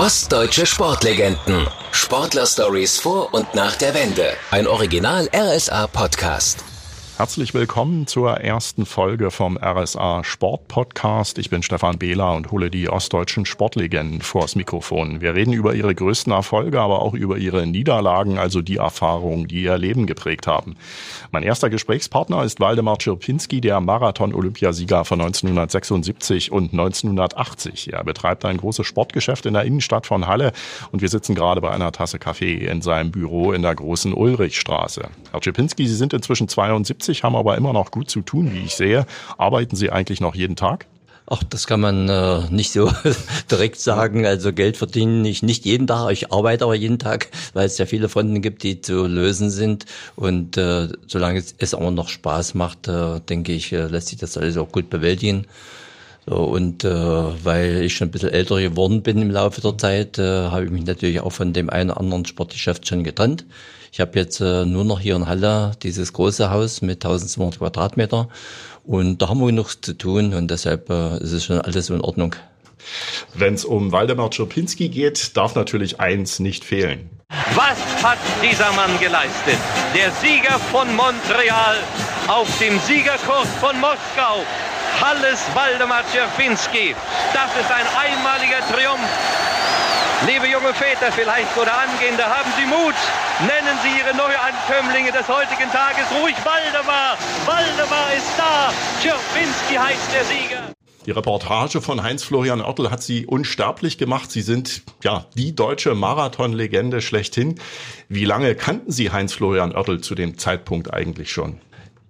Ostdeutsche Sportlegenden. Sportler-Stories vor und nach der Wende. Ein Original RSA Podcast. Herzlich willkommen zur ersten Folge vom RSA Sport Podcast. Ich bin Stefan Behler und hole die ostdeutschen Sportlegenden vors Mikrofon. Wir reden über ihre größten Erfolge, aber auch über ihre Niederlagen, also die Erfahrungen, die ihr Leben geprägt haben. Mein erster Gesprächspartner ist Waldemar Czerpinski, der Marathon-Olympiasieger von 1976 und 1980. Er betreibt ein großes Sportgeschäft in der Innenstadt von Halle und wir sitzen gerade bei einer Tasse Kaffee in seinem Büro in der großen Ulrichstraße. Herr Czerpinski, Sie sind inzwischen 72 50, haben aber immer noch gut zu tun, wie ich sehe. Arbeiten Sie eigentlich noch jeden Tag? Ach, das kann man äh, nicht so direkt sagen. Also Geld verdiene ich nicht jeden Tag. Ich arbeite aber jeden Tag, weil es ja viele Fronten gibt, die zu lösen sind. Und äh, solange es, es auch noch Spaß macht, äh, denke ich, äh, lässt sich das alles auch gut bewältigen. So, und äh, weil ich schon ein bisschen älter geworden bin im Laufe der Zeit, äh, habe ich mich natürlich auch von dem einen oder anderen Sportgeschäft schon getrennt. Ich habe jetzt äh, nur noch hier in Halle dieses große Haus mit 1200 Quadratmeter und da haben wir genug zu tun und deshalb äh, ist es schon alles in Ordnung. Wenn es um Waldemar Czerpinski geht, darf natürlich eins nicht fehlen. Was hat dieser Mann geleistet? Der Sieger von Montreal auf dem Siegerkurs von Moskau. Halles Waldemar Czerpinski. Das ist ein einmaliger Triumph Liebe junge Väter vielleicht oder Angehende, haben Sie Mut. Nennen Sie Ihre Neuankömmlinge des heutigen Tages ruhig Waldemar. Waldemar ist da. Czerwinski heißt der Sieger. Die Reportage von Heinz-Florian Oertel hat Sie unsterblich gemacht. Sie sind ja die deutsche Marathonlegende schlechthin. Wie lange kannten Sie Heinz-Florian Oertel zu dem Zeitpunkt eigentlich schon?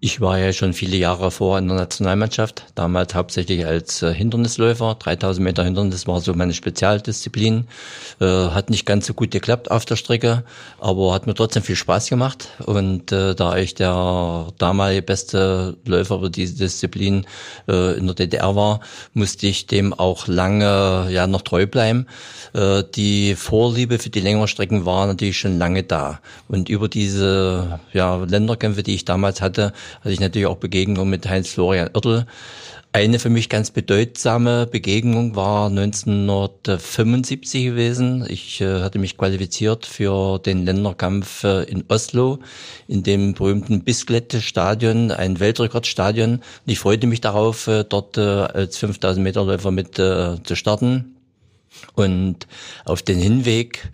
Ich war ja schon viele Jahre vor in der Nationalmannschaft, damals hauptsächlich als äh, Hindernisläufer. 3000 Meter Hindernis war so meine Spezialdisziplin. Äh, hat nicht ganz so gut geklappt auf der Strecke, aber hat mir trotzdem viel Spaß gemacht. Und äh, da ich der damalige beste Läufer für diese Disziplin äh, in der DDR war, musste ich dem auch lange ja noch treu bleiben. Äh, die Vorliebe für die längeren Strecken war natürlich schon lange da. Und über diese ja, Länderkämpfe, die ich damals hatte, hatte ich natürlich auch Begegnungen mit Heinz-Florian Oertel. Eine für mich ganz bedeutsame Begegnung war 1975 gewesen. Ich äh, hatte mich qualifiziert für den Länderkampf äh, in Oslo, in dem berühmten Bisklet-Stadion, ein Weltrekordstadion. Und ich freute mich darauf, äh, dort äh, als 5000 Meter Läufer mit äh, zu starten. Und auf den Hinweg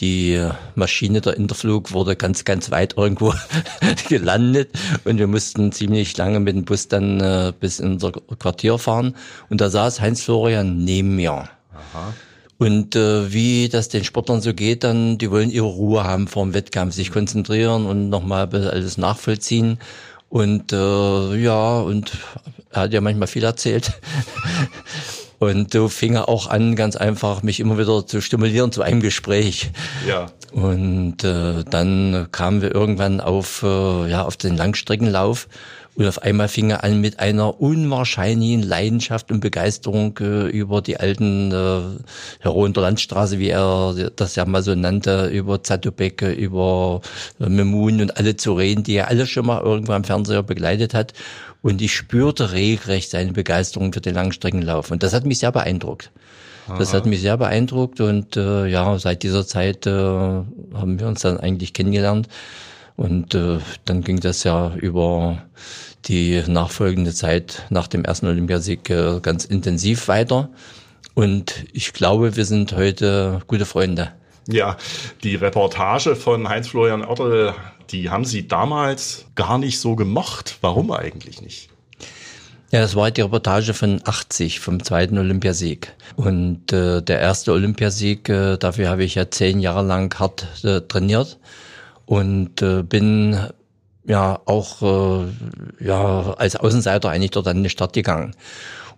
die Maschine der Interflug wurde ganz, ganz weit irgendwo gelandet und wir mussten ziemlich lange mit dem Bus dann äh, bis in unser Quartier fahren und da saß Heinz Florian neben mir. Aha. Und äh, wie das den Sportlern so geht, dann die wollen ihre Ruhe haben vor dem Wettkampf, sich konzentrieren und nochmal alles nachvollziehen. Und äh, ja, und er hat ja manchmal viel erzählt. Und so fing er auch an, ganz einfach mich immer wieder zu stimulieren zu einem Gespräch. Ja. Und äh, dann kamen wir irgendwann auf, äh, ja, auf den Langstreckenlauf. Und auf einmal fing er an mit einer unwahrscheinlichen Leidenschaft und Begeisterung äh, über die alten äh, Heroen der Landstraße, wie er das ja mal so nannte, über Zatopek, über äh, Memun und alle zu reden, die er alle schon mal irgendwann im Fernseher begleitet hat. Und ich spürte regelrecht seine Begeisterung für den Langstreckenlauf. Und das hat mich sehr beeindruckt. Das hat mich sehr beeindruckt und äh, ja, seit dieser Zeit äh, haben wir uns dann eigentlich kennengelernt. Und äh, dann ging das ja über die nachfolgende Zeit nach dem ersten Olympiasieg äh, ganz intensiv weiter. Und ich glaube, wir sind heute gute Freunde. Ja, die Reportage von Heinz-Florian Oertel die haben Sie damals gar nicht so gemocht. Warum eigentlich nicht? Ja, das war die Reportage von 80, vom zweiten Olympiasieg. Und äh, der erste Olympiasieg, äh, dafür habe ich ja zehn Jahre lang hart äh, trainiert und äh, bin ja auch äh, ja als Außenseiter eigentlich dort an den Start gegangen.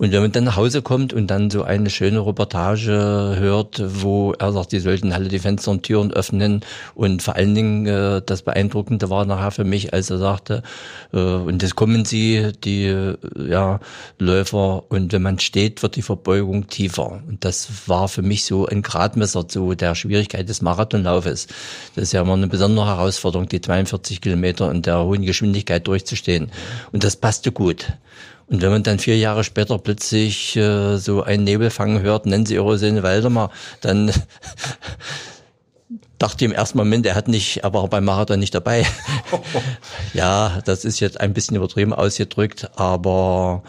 Und wenn man dann nach Hause kommt und dann so eine schöne Reportage hört, wo er sagt, die sollten alle die Fenster und Türen öffnen und vor allen Dingen äh, das Beeindruckende war nachher für mich, als er sagte, äh, und es kommen sie, die äh, ja, Läufer und wenn man steht, wird die Verbeugung tiefer. Und das war für mich so ein Gradmesser zu der Schwierigkeit des Marathonlaufes. Das ist ja immer eine besondere Herausforderung, die 42 Kilometer in der hohen Geschwindigkeit durchzustehen. Und das passte gut. Und wenn man dann vier Jahre später plötzlich äh, so einen Nebelfang hört, nennen Sie Söhne Waldemar, dann dachte ich im ersten Moment, er hat nicht, er war beim Marathon nicht dabei. ja, das ist jetzt ein bisschen übertrieben ausgedrückt, aber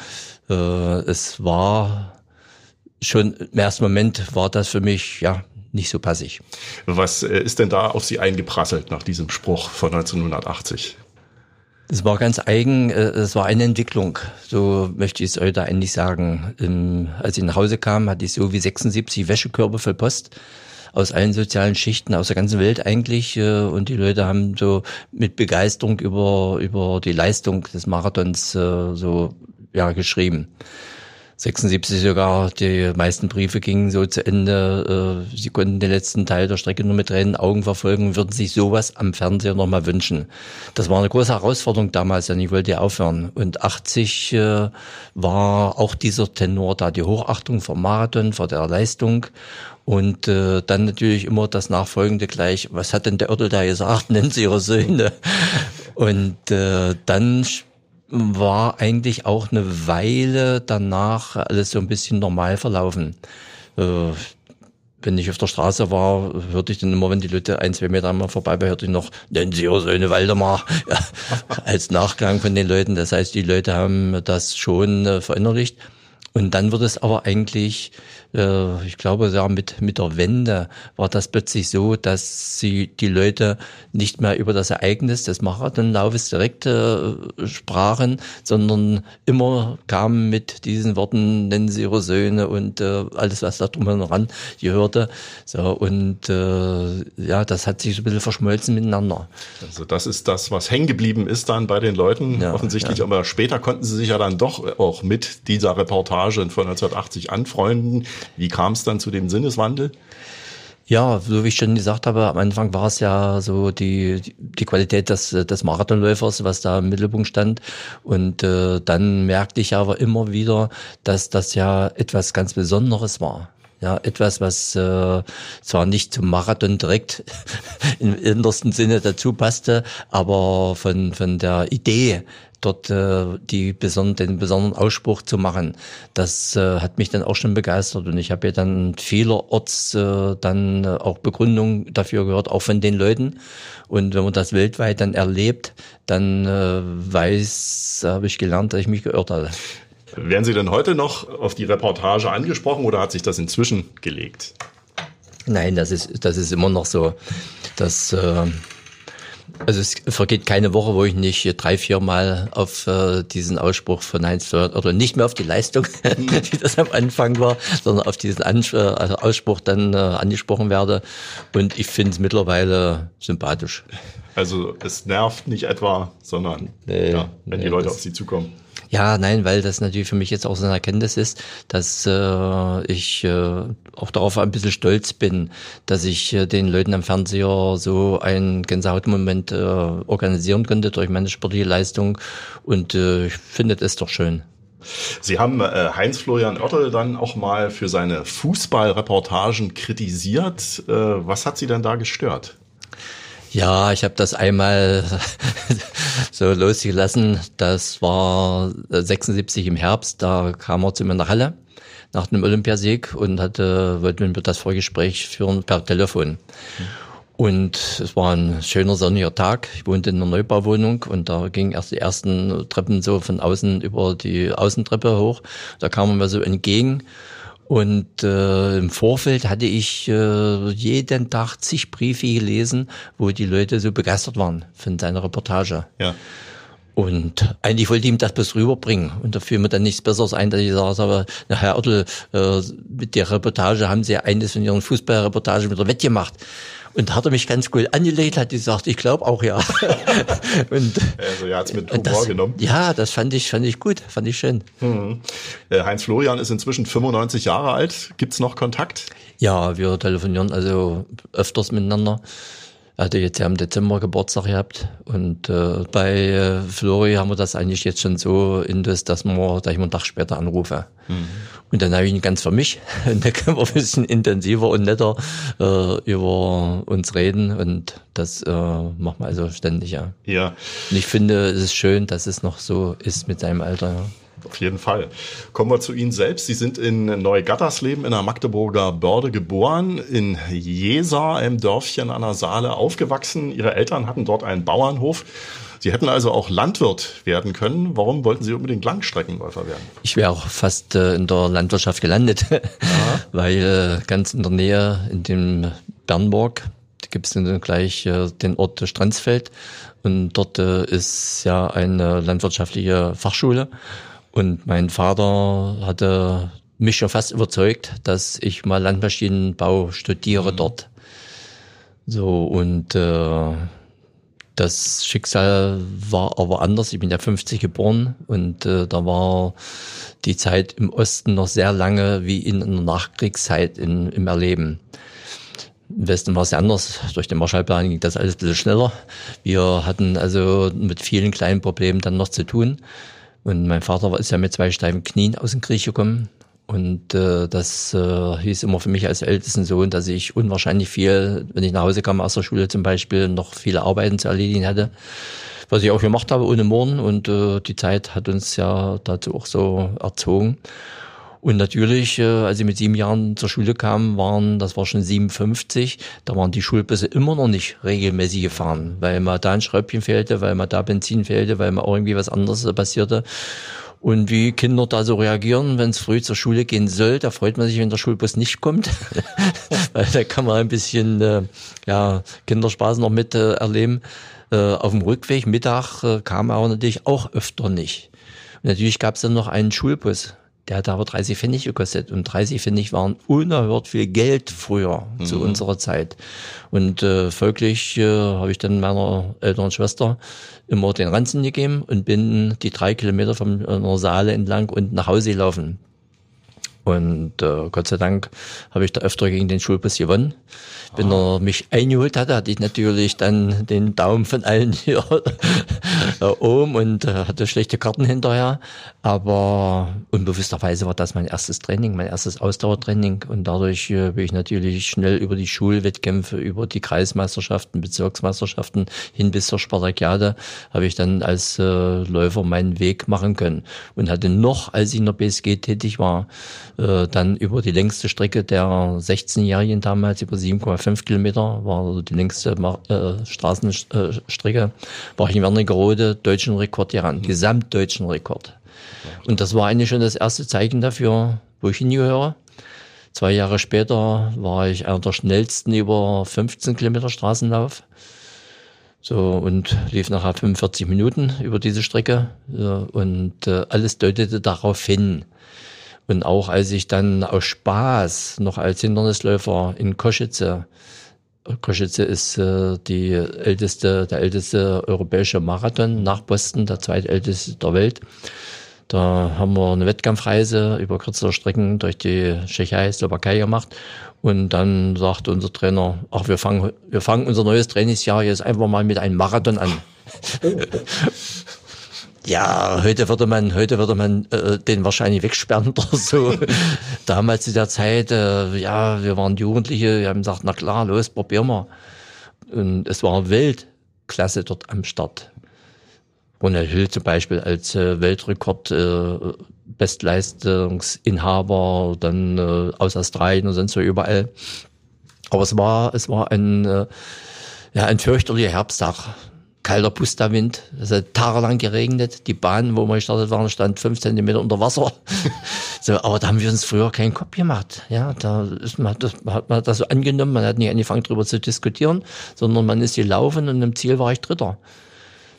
äh, es war schon im ersten Moment war das für mich ja nicht so passig. Was äh, ist denn da auf Sie eingeprasselt nach diesem Spruch von 1980? Es war ganz eigen, äh, es war eine Entwicklung, so möchte ich es heute eigentlich sagen. Als ich nach Hause kam, hatte ich so wie 76 Wäschekörbe voll Post aus allen sozialen Schichten, aus der ganzen Welt eigentlich. Äh, und die Leute haben so mit Begeisterung über, über die Leistung des Marathons äh, so ja, geschrieben. 76 sogar, die meisten Briefe gingen so zu Ende. Äh, sie konnten den letzten Teil der Strecke nur mit Tränen Augen verfolgen, würden sich sowas am Fernseher nochmal wünschen. Das war eine große Herausforderung damals, denn ich wollte ja aufhören. Und 80 äh, war auch dieser Tenor da, die Hochachtung vom Marathon, vor der Leistung. Und äh, dann natürlich immer das Nachfolgende gleich, was hat denn der Örtel da gesagt, nennen Sie Ihre Söhne. Und äh, dann war eigentlich auch eine Weile danach alles so ein bisschen normal verlaufen. Äh, wenn ich auf der Straße war, hörte ich dann immer, wenn die Leute ein, zwei Meter einmal vorbei waren, hörte ich noch, nennen Sie Ihre Söhne Waldemar, ja, als Nachklang von den Leuten. Das heißt, die Leute haben das schon äh, verinnerlicht. Und dann wird es aber eigentlich äh, ich glaube, ja, mit, mit der Wende war das plötzlich so, dass sie die Leute nicht mehr über das Ereignis des Marathonlaufes direkt äh, sprachen, sondern immer kamen mit diesen Worten, nennen sie ihre Söhne und äh, alles, was da drum heran gehörte. So, und äh, ja, das hat sich so ein bisschen verschmolzen miteinander. Also das ist das, was hängen geblieben ist dann bei den Leuten, ja, offensichtlich. Ja. Aber später konnten sie sich ja dann doch auch mit dieser Reportage von 1980 anfreunden. Wie kam es dann zu dem Sinneswandel? Ja, so wie ich schon gesagt habe, am Anfang war es ja so die, die Qualität des, des Marathonläufers, was da im Mittelpunkt stand. Und äh, dann merkte ich aber immer wieder, dass das ja etwas ganz Besonderes war. Ja, etwas, was äh, zwar nicht zum Marathon direkt im innersten Sinne dazu passte, aber von, von der Idee dort äh, die beson den besonderen Ausspruch zu machen. Das äh, hat mich dann auch schon begeistert und ich habe ja dann vielerorts äh, dann auch Begründungen dafür gehört, auch von den Leuten. Und wenn man das weltweit dann erlebt, dann äh, weiß, habe ich gelernt, dass ich mich geirrt hatte. Werden Sie denn heute noch auf die Reportage angesprochen oder hat sich das inzwischen gelegt? Nein, das ist, das ist immer noch so. dass äh, also es vergeht keine Woche, wo ich nicht drei, vier Mal auf äh, diesen Ausspruch von Heinz oder nicht mehr auf die Leistung, wie das am Anfang war, sondern auf diesen Ans äh, also Ausspruch dann äh, angesprochen werde. Und ich finde es mittlerweile sympathisch. Also es nervt nicht etwa, sondern nee, ja, wenn nee, die Leute auf sie zukommen. Ja, nein, weil das natürlich für mich jetzt auch so eine Erkenntnis ist, dass äh, ich äh, auch darauf ein bisschen stolz bin, dass ich äh, den Leuten am Fernseher so einen Gänsehautmoment äh, organisieren konnte durch meine sportliche Leistung und äh, ich finde es doch schön. Sie haben äh, Heinz-Florian Oertel dann auch mal für seine Fußballreportagen kritisiert. Äh, was hat Sie denn da gestört? Ja, ich habe das einmal so losgelassen. Das war 76 im Herbst, da kam er zu mir nach Halle nach dem Olympiasieg und hatte, wollten wir das Vorgespräch führen per Telefon. Und es war ein schöner sonniger Tag. Ich wohnte in einer Neubauwohnung und da gingen erst die ersten Treppen so von außen über die Außentreppe hoch. Da kam er mir so entgegen und äh, im Vorfeld hatte ich äh, jeden Tag zig Briefe gelesen, wo die Leute so begeistert waren von seiner Reportage. Ja. Und eigentlich wollte ich ihm das bloß rüberbringen. Und da fiel mir dann nichts Besseres ein, dass ich sage, na Herr Oertel, äh, mit der Reportage haben Sie eines von Ihren Fußballreportagen wieder wettgemacht. Und da hat er mich ganz gut angelegt, hat gesagt, ich glaube auch ja. und, also er hat es mit Humor das, genommen. Ja, das fand ich, fand ich gut, fand ich schön. Mhm. Heinz Florian ist inzwischen 95 Jahre alt. Gibt's noch Kontakt? Ja, wir telefonieren also öfters miteinander. Er hatte jetzt ja im Dezember Geburtstag gehabt und äh, bei äh, Flori haben wir das eigentlich jetzt schon so in das, dass, wir, dass ich einen Tag später anrufe. Mhm. Und dann habe ich ihn ganz für mich und dann können wir ein bisschen intensiver und netter äh, über uns reden und das äh, machen wir also ständig, ja. Ja. Und ich finde, es ist schön, dass es noch so ist mit seinem Alter, ja. Auf jeden Fall. Kommen wir zu Ihnen selbst. Sie sind in Neugattersleben in der Magdeburger Börde geboren, in Jesa, einem Dörfchen an der Saale, aufgewachsen. Ihre Eltern hatten dort einen Bauernhof. Sie hätten also auch Landwirt werden können. Warum wollten Sie unbedingt Langstreckenläufer werden? Ich wäre auch fast äh, in der Landwirtschaft gelandet, weil äh, ganz in der Nähe in dem Bernburg gibt es dann gleich äh, den Ort Strandsfeld und dort ist ja eine landwirtschaftliche Fachschule und mein Vater hatte mich schon fast überzeugt, dass ich mal Landmaschinenbau studiere mhm. dort. So und äh, das Schicksal war aber anders. Ich bin ja 50 geboren und äh, da war die Zeit im Osten noch sehr lange wie in einer Nachkriegszeit in, im Erleben. Im Westen war es anders. Durch den Marshallplan ging das alles ein bisschen schneller. Wir hatten also mit vielen kleinen Problemen dann noch zu tun. Und mein Vater ist ja mit zwei steifen Knien aus dem Krieg gekommen. Und äh, das äh, hieß immer für mich als ältesten Sohn, dass ich unwahrscheinlich viel, wenn ich nach Hause kam aus der Schule zum Beispiel, noch viele Arbeiten zu erledigen hatte. Was ich auch gemacht habe ohne Murren. Und äh, die Zeit hat uns ja dazu auch so erzogen. Und natürlich, äh, als ich mit sieben Jahren zur Schule kam, waren, das war schon 57, da waren die Schulbusse immer noch nicht regelmäßig gefahren, weil mal da ein Schräubchen fehlte, weil mal da Benzin fehlte, weil mal irgendwie was anderes passierte. Und wie Kinder da so reagieren, wenn es früh zur Schule gehen soll, da freut man sich, wenn der Schulbus nicht kommt, weil da kann man ein bisschen äh, ja, Kinderspaß noch mit äh, erleben. Äh, auf dem Rückweg, Mittag, äh, kam er natürlich auch öfter nicht. Und natürlich gab es dann noch einen Schulbus der hat aber 30 Pfennig gekostet und 30 Pfennig waren unerhört viel Geld früher mhm. zu unserer Zeit. Und äh, folglich äh, habe ich dann meiner älteren Schwester immer den Ranzen gegeben und bin die drei Kilometer von einer Saale entlang und nach Hause gelaufen. Und äh, Gott sei Dank habe ich da öfter gegen den Schulbus gewonnen. Wenn er mich eingeholt hatte, hatte ich natürlich dann den Daumen von allen hier oben und äh, hatte schlechte Karten hinterher. Aber unbewussterweise war das mein erstes Training, mein erstes Ausdauertraining. Und dadurch äh, bin ich natürlich schnell über die Schulwettkämpfe, über die Kreismeisterschaften, Bezirksmeisterschaften hin bis zur Spartakiade, habe ich dann als äh, Läufer meinen Weg machen können. Und hatte noch, als ich in der BSG tätig war, äh, dann über die längste Strecke der 16-Jährigen damals, über 7,5 Kilometer, war also die längste äh, Straßenstrecke, war ich in Wernigerode deutschen Rekord gerannt, mhm. gesamtdeutschen Rekord. Und das war eigentlich schon das erste Zeichen dafür, wo ich hingehöre. Zwei Jahre später war ich einer der schnellsten über 15 Kilometer Straßenlauf. So, und lief nachher 45 Minuten über diese Strecke. Und äh, alles deutete darauf hin. Und auch als ich dann aus Spaß noch als Hindernisläufer in Koschitze, Koschitze ist äh, die älteste, der älteste europäische Marathon nach Boston, der zweitälteste der Welt. Da haben wir eine Wettkampfreise über kürzere Strecken durch die Tschechei, Slowakei gemacht. Und dann sagte unser Trainer, ach, wir fangen, wir fangen unser neues Trainingsjahr jetzt einfach mal mit einem Marathon an. Ja, heute würde man, heute würde man äh, den wahrscheinlich wegsperren oder so. Damals zu der Zeit, äh, ja, wir waren Jugendliche, wir haben gesagt, na klar, los, probieren wir. Und es war Weltklasse dort am Start. Ronald Hill zum Beispiel als äh, Weltrekord äh, Bestleistungsinhaber, dann äh, aus Australien und sonst so überall. Aber es war, es war ein, äh, ja, ein fürchterlicher Herbsttag kalter Pustawind. Es hat tagelang geregnet. Die Bahn, wo wir gestartet waren, stand fünf Zentimeter unter Wasser. so, aber da haben wir uns früher keinen Kopf gemacht. Ja, da ist man, das, hat man das so angenommen. Man hat nicht angefangen, darüber zu diskutieren, sondern man ist gelaufen und im Ziel war ich Dritter.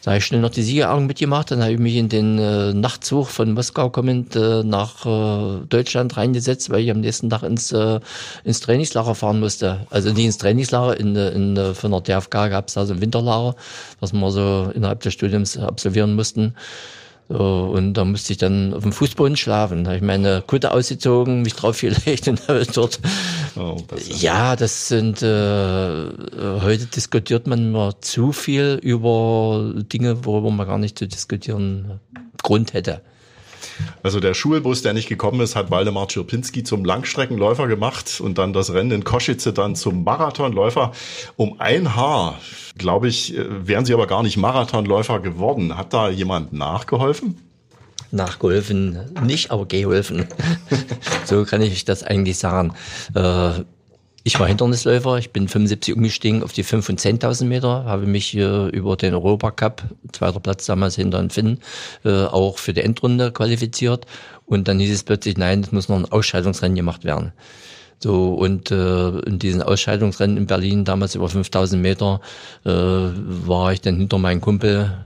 Da habe ich schnell noch die Siegeraugen mitgemacht, dann habe ich mich in den äh, Nachtzug von Moskau kommend äh, nach äh, Deutschland reingesetzt, weil ich am nächsten Tag ins, äh, ins Trainingslager fahren musste. Also nicht ins Trainingslager, in, in, in, von der DFK gab es da so ein Winterlager, was wir so innerhalb des Studiums absolvieren mussten. So, und da musste ich dann auf dem Fußboden schlafen. Da habe ich meine Kutte ausgezogen, mich drauf gelegt und habe dort. Oh, das ja, das sind äh, heute diskutiert man immer zu viel über Dinge, worüber man gar nicht zu diskutieren Grund hätte. Also der Schulbus, der nicht gekommen ist, hat Waldemar Czerpinski zum Langstreckenläufer gemacht und dann das Rennen in Koschitze dann zum Marathonläufer. Um ein Haar, glaube ich, wären sie aber gar nicht Marathonläufer geworden. Hat da jemand nachgeholfen? Nachgeholfen nicht, aber geholfen. so kann ich das eigentlich sagen. Äh, ich war Hindernisläufer, ich bin 75 umgestiegen auf die 5 und 10.000 Meter, habe mich äh, über den Europacup, zweiter Platz damals hinter den Finn, äh, auch für die Endrunde qualifiziert. Und dann hieß es plötzlich, nein, es muss noch ein Ausscheidungsrennen gemacht werden. So, und äh, in diesen Ausscheidungsrennen in Berlin, damals über 5000 Meter, äh, war ich dann hinter meinem Kumpel,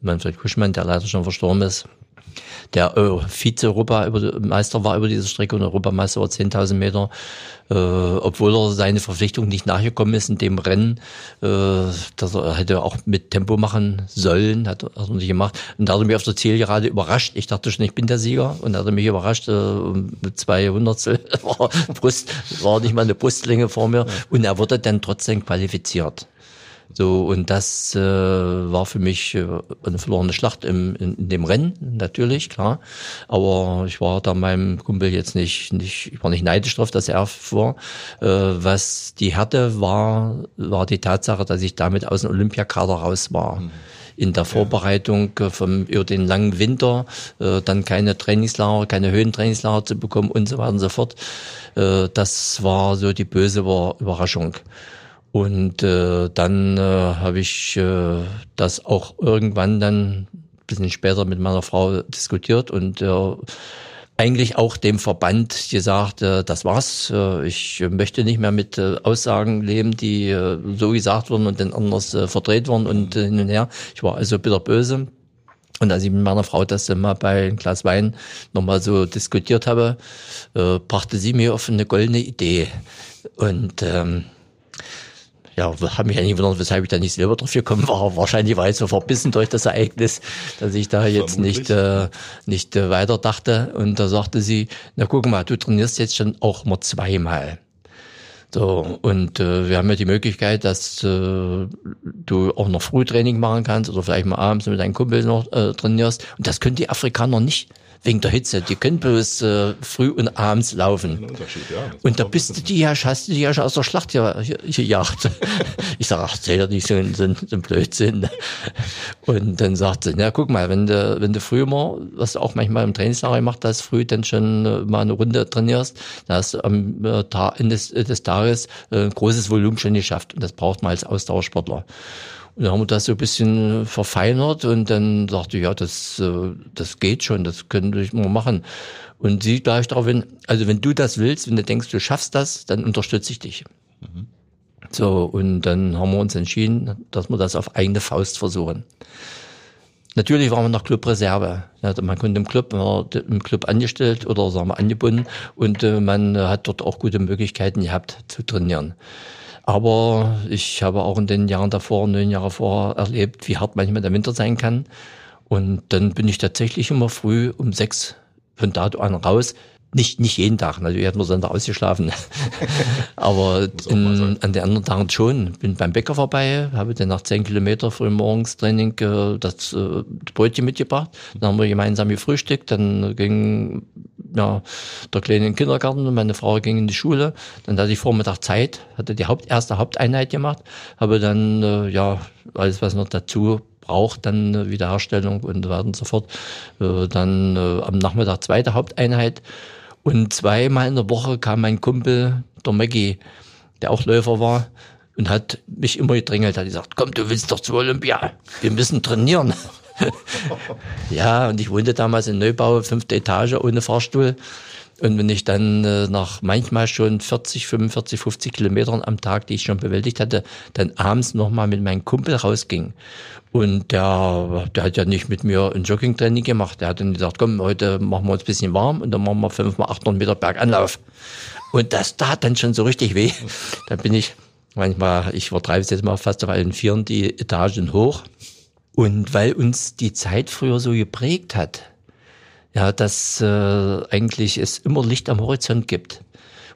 Manfred Kuschmann, der leider schon verstorben ist, der äh, Vize-Europameister war über diese Strecke und Europameister über 10.000 Meter, äh, obwohl er seine Verpflichtung nicht nachgekommen ist in dem Rennen, äh, dass er hätte auch mit Tempo machen sollen, hat, hat er nicht gemacht. Und da hat er mich auf der Zielgerade überrascht. Ich dachte schon, ich bin der Sieger und da hat er mich überrascht äh, mit zwei Hundertstel Brust, war nicht mal eine Brustlänge vor mir und er wurde dann trotzdem qualifiziert. So, und das äh, war für mich äh, eine verlorene Schlacht im, in, in dem Rennen, natürlich, klar. Aber ich war da meinem Kumpel jetzt nicht, nicht, ich war nicht neidisch drauf, dass er fuhr. Äh, was die Härte war, war die Tatsache, dass ich damit aus dem Olympiakader raus war. Mhm in der Vorbereitung äh, vom, über den langen Winter, äh, dann keine Trainingslager, keine Höhentrainingslager zu bekommen und so weiter und so fort. Äh, das war so die böse Überraschung. Und äh, dann äh, habe ich äh, das auch irgendwann dann bisschen später mit meiner Frau diskutiert und äh, eigentlich auch dem Verband gesagt, äh, das war's. Äh, ich möchte nicht mehr mit äh, Aussagen leben, die äh, so gesagt wurden und dann anders äh, verdreht wurden und äh, hin und her. Ich war also bitter böse. Und als ich mit meiner Frau das mal bei einem Glas Wein nochmal so diskutiert habe, äh, brachte sie mir auf eine goldene Idee. Und ähm, ja, habe mich eigentlich gewundert, weshalb ich da nicht selber drauf gekommen war. Wahrscheinlich war ich so verbissen durch das Ereignis, dass ich da jetzt Vermutlich. nicht, äh, nicht äh, weiter dachte. Und da sagte sie, na guck mal, du trainierst jetzt schon auch mal zweimal. So, und äh, wir haben ja die Möglichkeit, dass äh, du auch noch Frühtraining machen kannst oder vielleicht mal abends mit deinem Kumpel noch äh, trainierst. Und das können die Afrikaner nicht wegen der Hitze. Die können bloß äh, früh und abends laufen. Ja, und da bist du die ja, hast du die ja schon aus der Schlacht gejagt. ich sage, ach, erzähl doch nicht so, so, so ein Blödsinn. Und dann sagt sie, na guck mal, wenn du, wenn du früh mal, was du auch manchmal im Trainingslager gemacht hast, früh dann schon äh, mal eine Runde trainierst, dann hast du am äh, Ende des, des Tages äh, ein großes Volumen schon geschafft. Und das braucht man als Ausdauersportler. Und dann haben wir das so ein bisschen verfeinert und dann sagte ich, ja, das, äh, das geht schon, das können wir mal machen. Und sie gleich darauf hin, also wenn du das willst, wenn du denkst, du schaffst das, dann unterstütze ich dich. Mhm. So, und dann haben wir uns entschieden, dass wir das auf eigene Faust versuchen. Natürlich waren wir noch Clubreserve. man konnte im Club, man war im Club angestellt oder sagen wir angebunden und äh, man hat dort auch gute Möglichkeiten gehabt zu trainieren. Aber ich habe auch in den Jahren davor, neun Jahre vorher erlebt, wie hart manchmal der Winter sein kann. Und dann bin ich tatsächlich immer früh um sechs von da an raus. Nicht, nicht jeden Tag, natürlich hat man Sonntag ausgeschlafen. Aber in, an den anderen Tagen schon. Bin beim Bäcker vorbei, habe dann nach zehn Kilometer früh morgens Training äh, das äh, Brötchen mitgebracht. Dann haben wir gemeinsam gefrühstückt, dann ging ja, der Kleine in den Kindergarten und meine Frau ging in die Schule. Dann hatte ich Vormittag Zeit, hatte die Haupt, erste Haupteinheit gemacht, habe dann, äh, ja, alles was noch dazu braucht, dann äh, Wiederherstellung und so weiter und so fort. Äh, dann äh, am Nachmittag zweite Haupteinheit. Und zweimal in der Woche kam mein Kumpel, der Maggie, der auch Läufer war, und hat mich immer gedrängelt, hat gesagt, komm, du willst doch zu Olympia, wir müssen trainieren. ja, und ich wohnte damals in Neubau, fünfte Etage ohne Fahrstuhl. Und wenn ich dann äh, nach manchmal schon 40, 45, 50 Kilometern am Tag, die ich schon bewältigt hatte, dann abends nochmal mit meinem Kumpel rausging. Und der, der hat ja nicht mit mir ein Joggingtraining gemacht. Der hat dann gesagt, komm, heute machen wir uns ein bisschen warm und dann machen wir 5 800 Meter Berganlauf. Und das tat dann schon so richtig weh. Da bin ich manchmal, ich vertreibe es jetzt mal fast auf allen Vieren, die Etagen hoch und weil uns die Zeit früher so geprägt hat, ja, dass äh, eigentlich es immer Licht am Horizont gibt.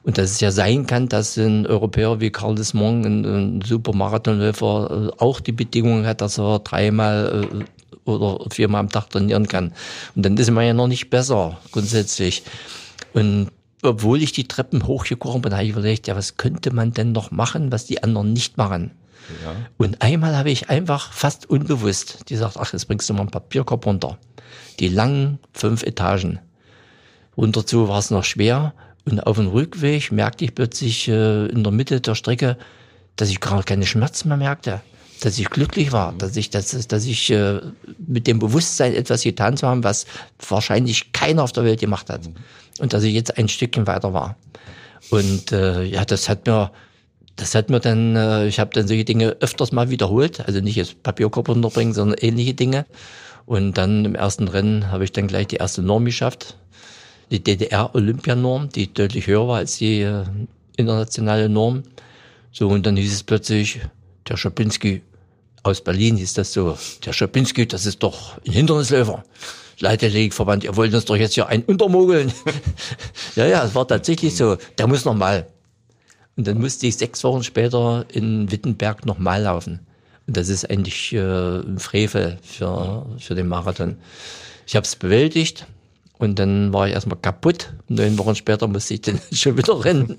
Und dass es ja sein kann, dass ein Europäer wie Karl Desmond, ein, ein Supermarathonläufer, äh, auch die Bedingungen hat, dass er dreimal äh, oder viermal am Tag trainieren kann. Und dann ist man ja noch nicht besser, grundsätzlich. Und obwohl ich die Treppen hochgekochen bin, habe ich überlegt, ja, was könnte man denn noch machen, was die anderen nicht machen? Ja. Und einmal habe ich einfach fast unbewusst gesagt, ach, jetzt bringst du mal einen Papierkorb runter. Die langen fünf Etagen. Runter zu war es noch schwer. Und auf dem Rückweg merkte ich plötzlich äh, in der Mitte der Strecke, dass ich gar keine Schmerzen mehr merkte. Dass ich glücklich war, dass ich, dass, dass ich äh, mit dem Bewusstsein etwas getan zu haben, was wahrscheinlich keiner auf der Welt gemacht hat. Und dass ich jetzt ein Stückchen weiter war. Und äh, ja, das hat mir das hat mir dann, äh, ich habe dann solche Dinge öfters mal wiederholt, also nicht jetzt Papierkorb unterbringen, sondern ähnliche Dinge. Und dann im ersten Rennen habe ich dann gleich die erste Norm geschafft, die DDR-Olympianorm, die deutlich höher war als die äh, internationale Norm. So, und dann hieß es plötzlich, der Schapinski aus Berlin hieß das so, der Schapinski, das ist doch ein Hindernisläufer. Leichtathletikverband, ihr wollt uns doch jetzt hier einen untermogeln. ja, ja, es war tatsächlich so. Der muss noch mal. Und dann musste ich sechs Wochen später in Wittenberg nochmal laufen. Und das ist eigentlich äh, ein Frevel für, für den Marathon. Ich habe es bewältigt und dann war ich erstmal kaputt. Neun Wochen später musste ich dann schon wieder rennen.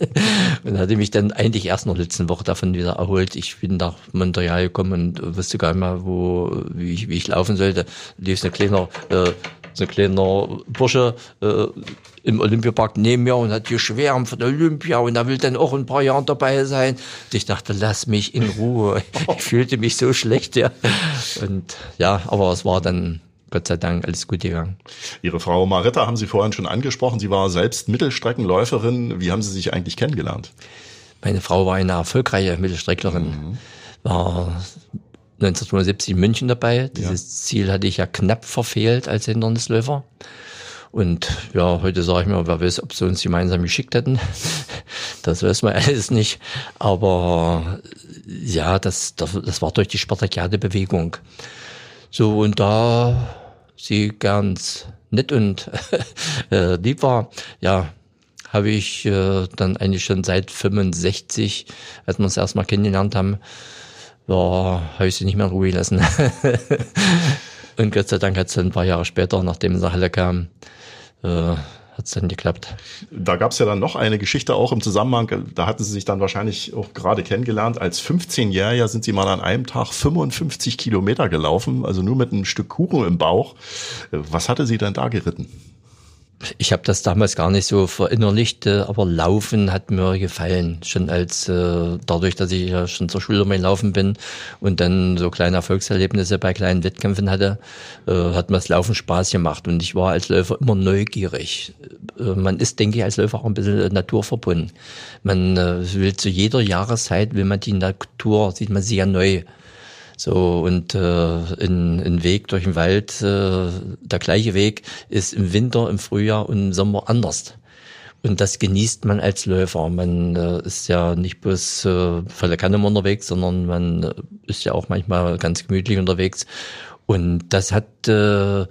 Und hatte mich dann eigentlich erst noch letzte Woche davon wieder erholt. Ich bin nach Montreal gekommen und wusste gar nicht mehr, wo, wie ich, wie ich laufen sollte. Lief ein kleiner äh, so ein kleiner Bursche äh, im Olympiapark neben mir und hat geschwärmt von Olympia und er will dann auch ein paar Jahre dabei sein. Und ich dachte, lass mich in Ruhe. Ich fühlte mich so schlecht, ja. Und ja, aber es war dann Gott sei Dank alles gut gegangen. Ihre Frau Marita haben Sie vorhin schon angesprochen. Sie war selbst Mittelstreckenläuferin. Wie haben Sie sich eigentlich kennengelernt? Meine Frau war eine erfolgreiche Mittelstrecklerin. Mhm. War 1975 in München dabei. Dieses ja. Ziel hatte ich ja knapp verfehlt als Hindernisläufer. Und ja, heute sage ich mir, wer weiß, ob sie uns gemeinsam geschickt hätten. Das weiß man alles nicht. Aber ja, das, das war durch die Spartakiade-Bewegung. So, und da sie ganz nett und äh, lieb war, ja, habe ich äh, dann eigentlich schon seit 65, als wir uns erstmal kennengelernt haben, ja, habe ich sie nicht mehr in Ruhe gelassen. und Gott sei Dank hat es ein paar Jahre später, nachdem sie Halle kam, äh, hat es dann geklappt. Da gab es ja dann noch eine Geschichte auch im Zusammenhang, da hatten Sie sich dann wahrscheinlich auch gerade kennengelernt. Als 15-Jähriger sind Sie mal an einem Tag 55 Kilometer gelaufen, also nur mit einem Stück Kuchen im Bauch. Was hatte Sie denn da geritten? Ich habe das damals gar nicht so verinnerlicht, äh, aber Laufen hat mir gefallen. Schon als äh, dadurch, dass ich ja schon zur Schule mal laufen bin und dann so kleine Erfolgserlebnisse bei kleinen Wettkämpfen hatte, äh, hat mir das Laufen Spaß gemacht. Und ich war als Läufer immer neugierig. Äh, man ist, denke ich, als Läufer auch ein bisschen naturverbunden. Man will zu jeder Jahreszeit, will man die Natur, sieht man sie ja neu. So, und äh, in, ein Weg durch den Wald, äh, der gleiche Weg ist im Winter, im Frühjahr und im Sommer anders. Und das genießt man als Läufer. Man äh, ist ja nicht bloß äh, voller Kanne unterwegs, sondern man äh, ist ja auch manchmal ganz gemütlich unterwegs. Und das hat äh,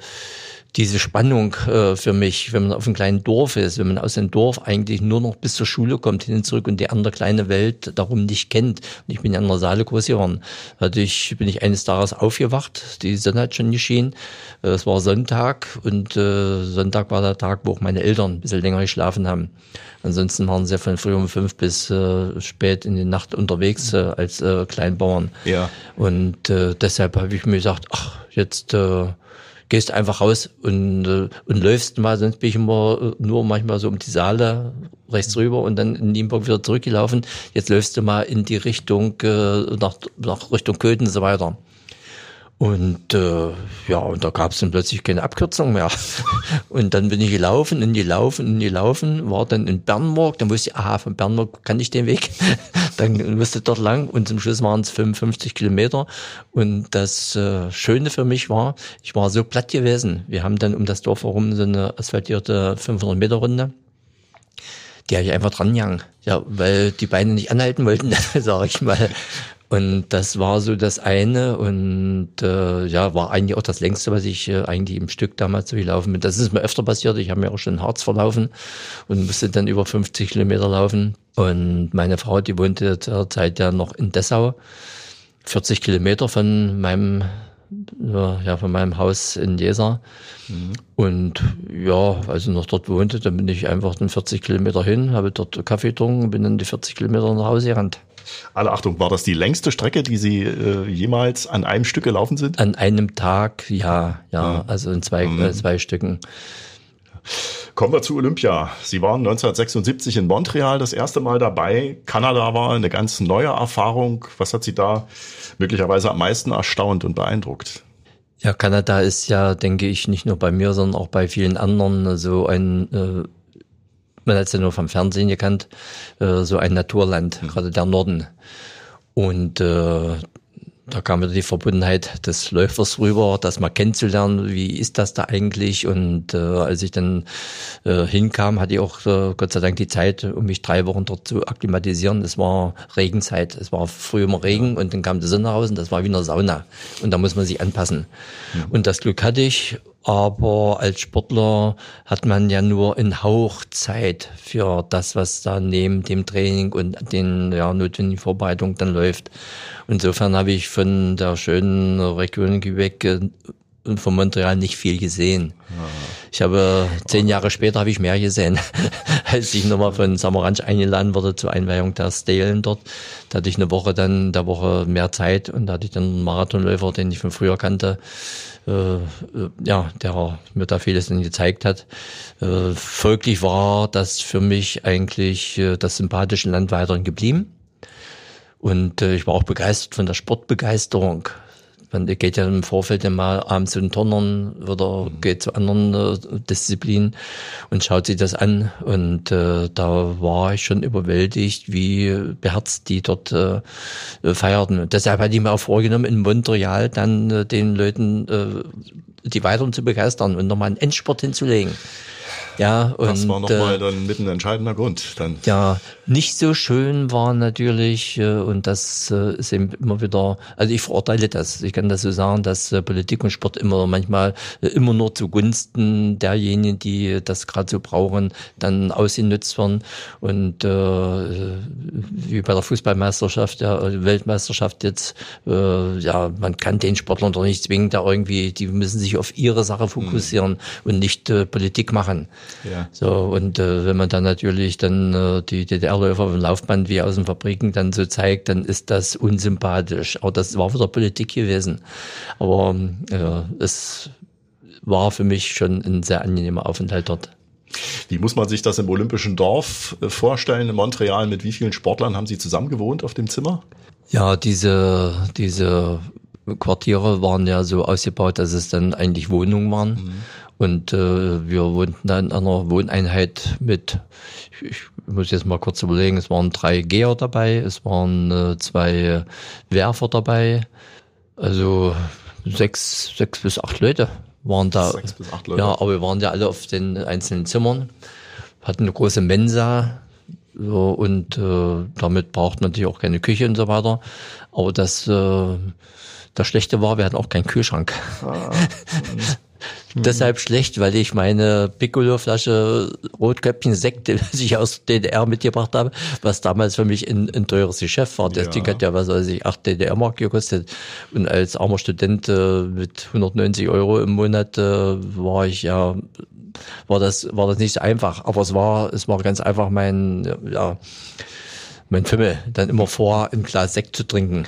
diese Spannung äh, für mich, wenn man auf einem kleinen Dorf ist, wenn man aus dem Dorf eigentlich nur noch bis zur Schule kommt, hin und zurück und die andere kleine Welt darum nicht kennt. Und ich bin ja in der Saale groß geworden. Dadurch bin ich eines Tages aufgewacht, die Sonne hat schon geschienen. Äh, es war Sonntag und äh, Sonntag war der Tag, wo auch meine Eltern ein bisschen länger geschlafen haben. Ansonsten waren sie von früh um fünf bis äh, spät in die Nacht unterwegs äh, als äh, Kleinbauern. Ja. Und äh, deshalb habe ich mir gesagt, ach, jetzt äh, gehst einfach raus und, äh, und läufst mal, sonst bin ich immer äh, nur manchmal so um die Saale rechts rüber und dann in Nienburg wieder zurückgelaufen. Jetzt läufst du mal in die Richtung, äh, nach, nach Richtung Köthen und so weiter. Und äh, ja, und da gab es dann plötzlich keine Abkürzung mehr. Und dann bin ich gelaufen und gelaufen und gelaufen, war dann in Bernburg, dann wusste ich, aha, von Bernburg kann ich den Weg. dann musste ich dort lang und zum Schluss waren es 55 Kilometer. Und das äh, Schöne für mich war, ich war so platt gewesen. Wir haben dann um das Dorf herum so eine asphaltierte 500 Meter Runde. Die habe ich einfach dran gegangen. Ja, weil die Beine nicht anhalten wollten, sage ich mal. Und das war so das eine und äh, ja, war eigentlich auch das längste, was ich äh, eigentlich im Stück damals so gelaufen bin. Das ist mir öfter passiert. Ich habe mir auch schon Harz verlaufen und musste dann über 50 Kilometer laufen. Und meine Frau, die wohnte zur Zeit ja noch in Dessau, 40 Kilometer von meinem ja, von meinem Haus in Jesa. Mhm. Und ja, als ich noch dort wohnte, dann bin ich einfach dann 40 Kilometer hin, habe dort Kaffee getrunken, bin dann die 40 Kilometer nach Hause gerannt. Alle Achtung, war das die längste Strecke, die Sie äh, jemals an einem Stück gelaufen sind? An einem Tag, ja, ja, ja. also in zwei, mhm. äh, zwei Stücken. Kommen wir zu Olympia. Sie waren 1976 in Montreal das erste Mal dabei. Kanada war eine ganz neue Erfahrung. Was hat Sie da möglicherweise am meisten erstaunt und beeindruckt? Ja, Kanada ist ja, denke ich, nicht nur bei mir, sondern auch bei vielen anderen so ein, äh, man hat es ja nur vom Fernsehen gekannt, äh, so ein Naturland, mhm. gerade der Norden. Und äh, da kam wieder die Verbundenheit des Läufers rüber, das mal kennenzulernen, wie ist das da eigentlich? Und äh, als ich dann äh, hinkam, hatte ich auch äh, Gott sei Dank die Zeit, um mich drei Wochen dort zu akklimatisieren. Es war Regenzeit, es war früh immer Regen und dann kam die Sonne raus und das war wie eine Sauna. Und da muss man sich anpassen. Ja. Und das Glück hatte ich aber als Sportler hat man ja nur in Hauch Zeit für das, was da neben dem Training und den ja, notwendigen Vorbereitungen dann läuft. Insofern habe ich von der schönen Region Quebec äh, und von Montreal nicht viel gesehen. Ich habe zehn Jahre später habe ich mehr gesehen, als ich nochmal von Samaranch eingeladen wurde zur Einweihung der Stelen dort. Da hatte ich eine Woche dann, der Woche mehr Zeit und da hatte ich dann einen Marathonläufer, den ich von früher kannte, äh, äh, ja, der mir da vieles dann gezeigt hat. Äh, folglich war das für mich eigentlich äh, das sympathische Land weiterhin geblieben. Und äh, ich war auch begeistert von der Sportbegeisterung. Man geht ja im Vorfeld mal abends zu den Turnern oder mhm. geht zu anderen äh, Disziplinen und schaut sich das an. Und äh, da war ich schon überwältigt, wie beherzt die dort äh, feierten. Und deshalb hatte ich mir auch vorgenommen, in Montreal dann äh, den Leuten äh, die weiteren zu begeistern und nochmal einen Endsport hinzulegen. Ja, und, das war nochmal äh, dann mit ein entscheidender Grund. Dann. Ja, nicht so schön war natürlich, äh, und das äh, ist eben immer wieder, also ich verurteile das. Ich kann das so sagen, dass äh, Politik und Sport immer manchmal äh, immer nur zugunsten derjenigen, die das gerade so brauchen, dann ausgenutzt werden. Und äh, wie bei der Fußballmeisterschaft, der Weltmeisterschaft jetzt, äh, ja, man kann den Sportlern doch nicht zwingen, da irgendwie, die müssen sich auf ihre Sache fokussieren mhm. und nicht äh, Politik machen. Ja. So, und äh, wenn man dann natürlich dann äh, die DDR-Läufer auf dem Laufband wie aus den Fabriken dann so zeigt, dann ist das unsympathisch. Aber das war wieder Politik gewesen. Aber äh, es war für mich schon ein sehr angenehmer Aufenthalt dort. Wie muss man sich das im Olympischen Dorf äh, vorstellen in Montreal? Mit wie vielen Sportlern haben Sie zusammen gewohnt auf dem Zimmer? Ja, diese, diese Quartiere waren ja so ausgebaut, dass es dann eigentlich Wohnungen waren. Mhm. Und äh, wir wohnten dann in einer Wohneinheit mit, ich muss jetzt mal kurz überlegen, es waren drei Geher dabei, es waren äh, zwei Werfer dabei, also sechs, sechs bis acht Leute waren da. Sechs bis acht Leute. Ja, aber wir waren ja alle auf den einzelnen Zimmern, hatten eine große Mensa, so, und äh, damit braucht man natürlich auch keine Küche und so weiter. Aber das, äh, das Schlechte war, wir hatten auch keinen Kühlschrank. Ah. Mhm. Deshalb schlecht, weil ich meine Piccolo-Flasche Rotkäppchen Sekt, die ich aus DDR mitgebracht habe, was damals für mich ein, ein teures Geschäft war. Das ja. Ding hat ja, was weiß ich, 8 DDR-Mark gekostet. Und als armer Student äh, mit 190 Euro im Monat äh, war ich ja war das war das nicht so einfach, aber es war es war ganz einfach mein ja mein Fimmel dann immer vor ein Glas Sekt zu trinken.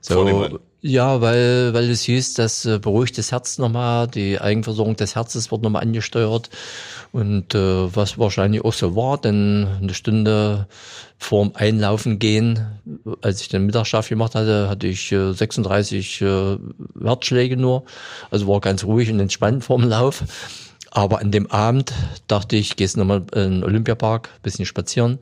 So ja, weil, weil es hieß, das äh, beruhigt das Herz nochmal, die Eigenversorgung des Herzens wird nochmal angesteuert. Und äh, was wahrscheinlich auch so war, denn eine Stunde vorm Einlaufen gehen, als ich den Mittagsschlaf gemacht hatte, hatte ich äh, 36 äh, Herzschläge nur. Also war ganz ruhig und entspannt vorm Lauf. Aber an dem Abend dachte ich, gehst nochmal in den Olympiapark, bisschen spazieren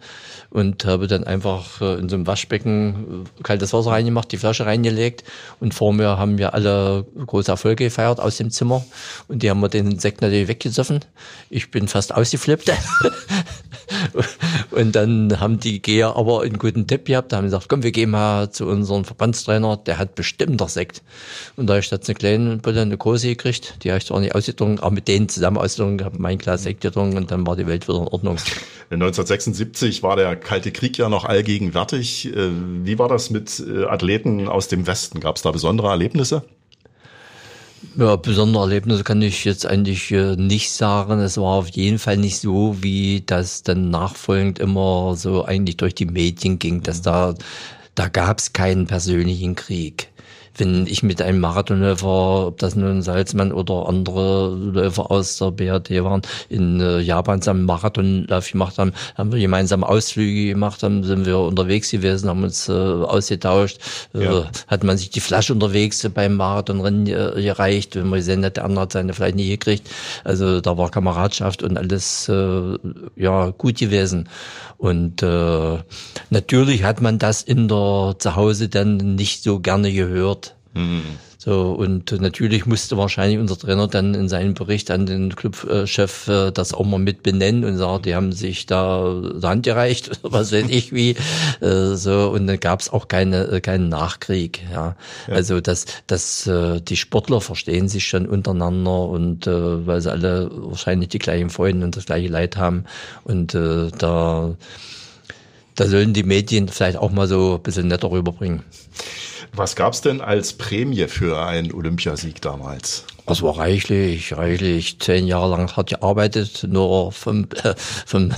und habe dann einfach äh, in so einem Waschbecken äh, kaltes Wasser reingemacht, die Flasche reingelegt und vor mir haben wir alle große Erfolge gefeiert aus dem Zimmer und die haben wir den Sekt natürlich weggesoffen. Ich bin fast ausgeflippt. und dann haben die Geher aber einen guten Tipp gehabt, da haben gesagt, komm, wir gehen mal zu unserem Verbandstrainer, der hat bestimmt der Sekt. Und da habe ich statt eine kleine Bulle eine große gekriegt, die habe ich zwar nicht ausgetrunken, aber mit denen zusammen ausgetrunken, habe mein Glas Sekt getrunken und dann war die Welt wieder in Ordnung. 1976 war der Kalte Krieg ja noch allgegenwärtig. Äh, wie war das mit äh, Athleten aus dem Westen? Gab es da besondere Erlebnisse? Ja, besondere Erlebnisse kann ich jetzt eigentlich äh, nicht sagen. Es war auf jeden Fall nicht so, wie das dann nachfolgend immer so eigentlich durch die Medien ging, dass da, da gab es keinen persönlichen Krieg wenn ich mit einem Marathonläufer, ob das nun Salzmann oder andere Läufer aus der BRD waren, in äh, Japan zusammen Marathonlauf gemacht haben, haben wir gemeinsam Ausflüge gemacht, haben sind wir unterwegs gewesen, haben uns äh, ausgetauscht, äh, ja. hat man sich die Flasche unterwegs beim Marathonrennen äh, gereicht, wenn man gesehen hat, der andere hat seine vielleicht nicht gekriegt. Also da war Kameradschaft und alles äh, ja gut gewesen. Und äh, natürlich hat man das in der Zuhause dann nicht so gerne gehört. Mhm. So, und natürlich musste wahrscheinlich unser Trainer dann in seinem Bericht an den Clubchef äh, das auch mal mit benennen und sagen, die haben sich da die Hand gereicht, was weiß ich wie. Äh, so, und dann gab es auch keine, äh, keinen Nachkrieg. Ja. ja. Also das, das, äh, die Sportler verstehen sich schon untereinander und äh, weil sie alle wahrscheinlich die gleichen Freunde und das gleiche Leid haben. Und äh, da, da sollen die Medien vielleicht auch mal so ein bisschen netter rüberbringen. Was gab's denn als Prämie für einen Olympiasieg damals? Das war reichlich, reichlich. Zehn Jahre lang hat gearbeitet, nur vom, äh, vom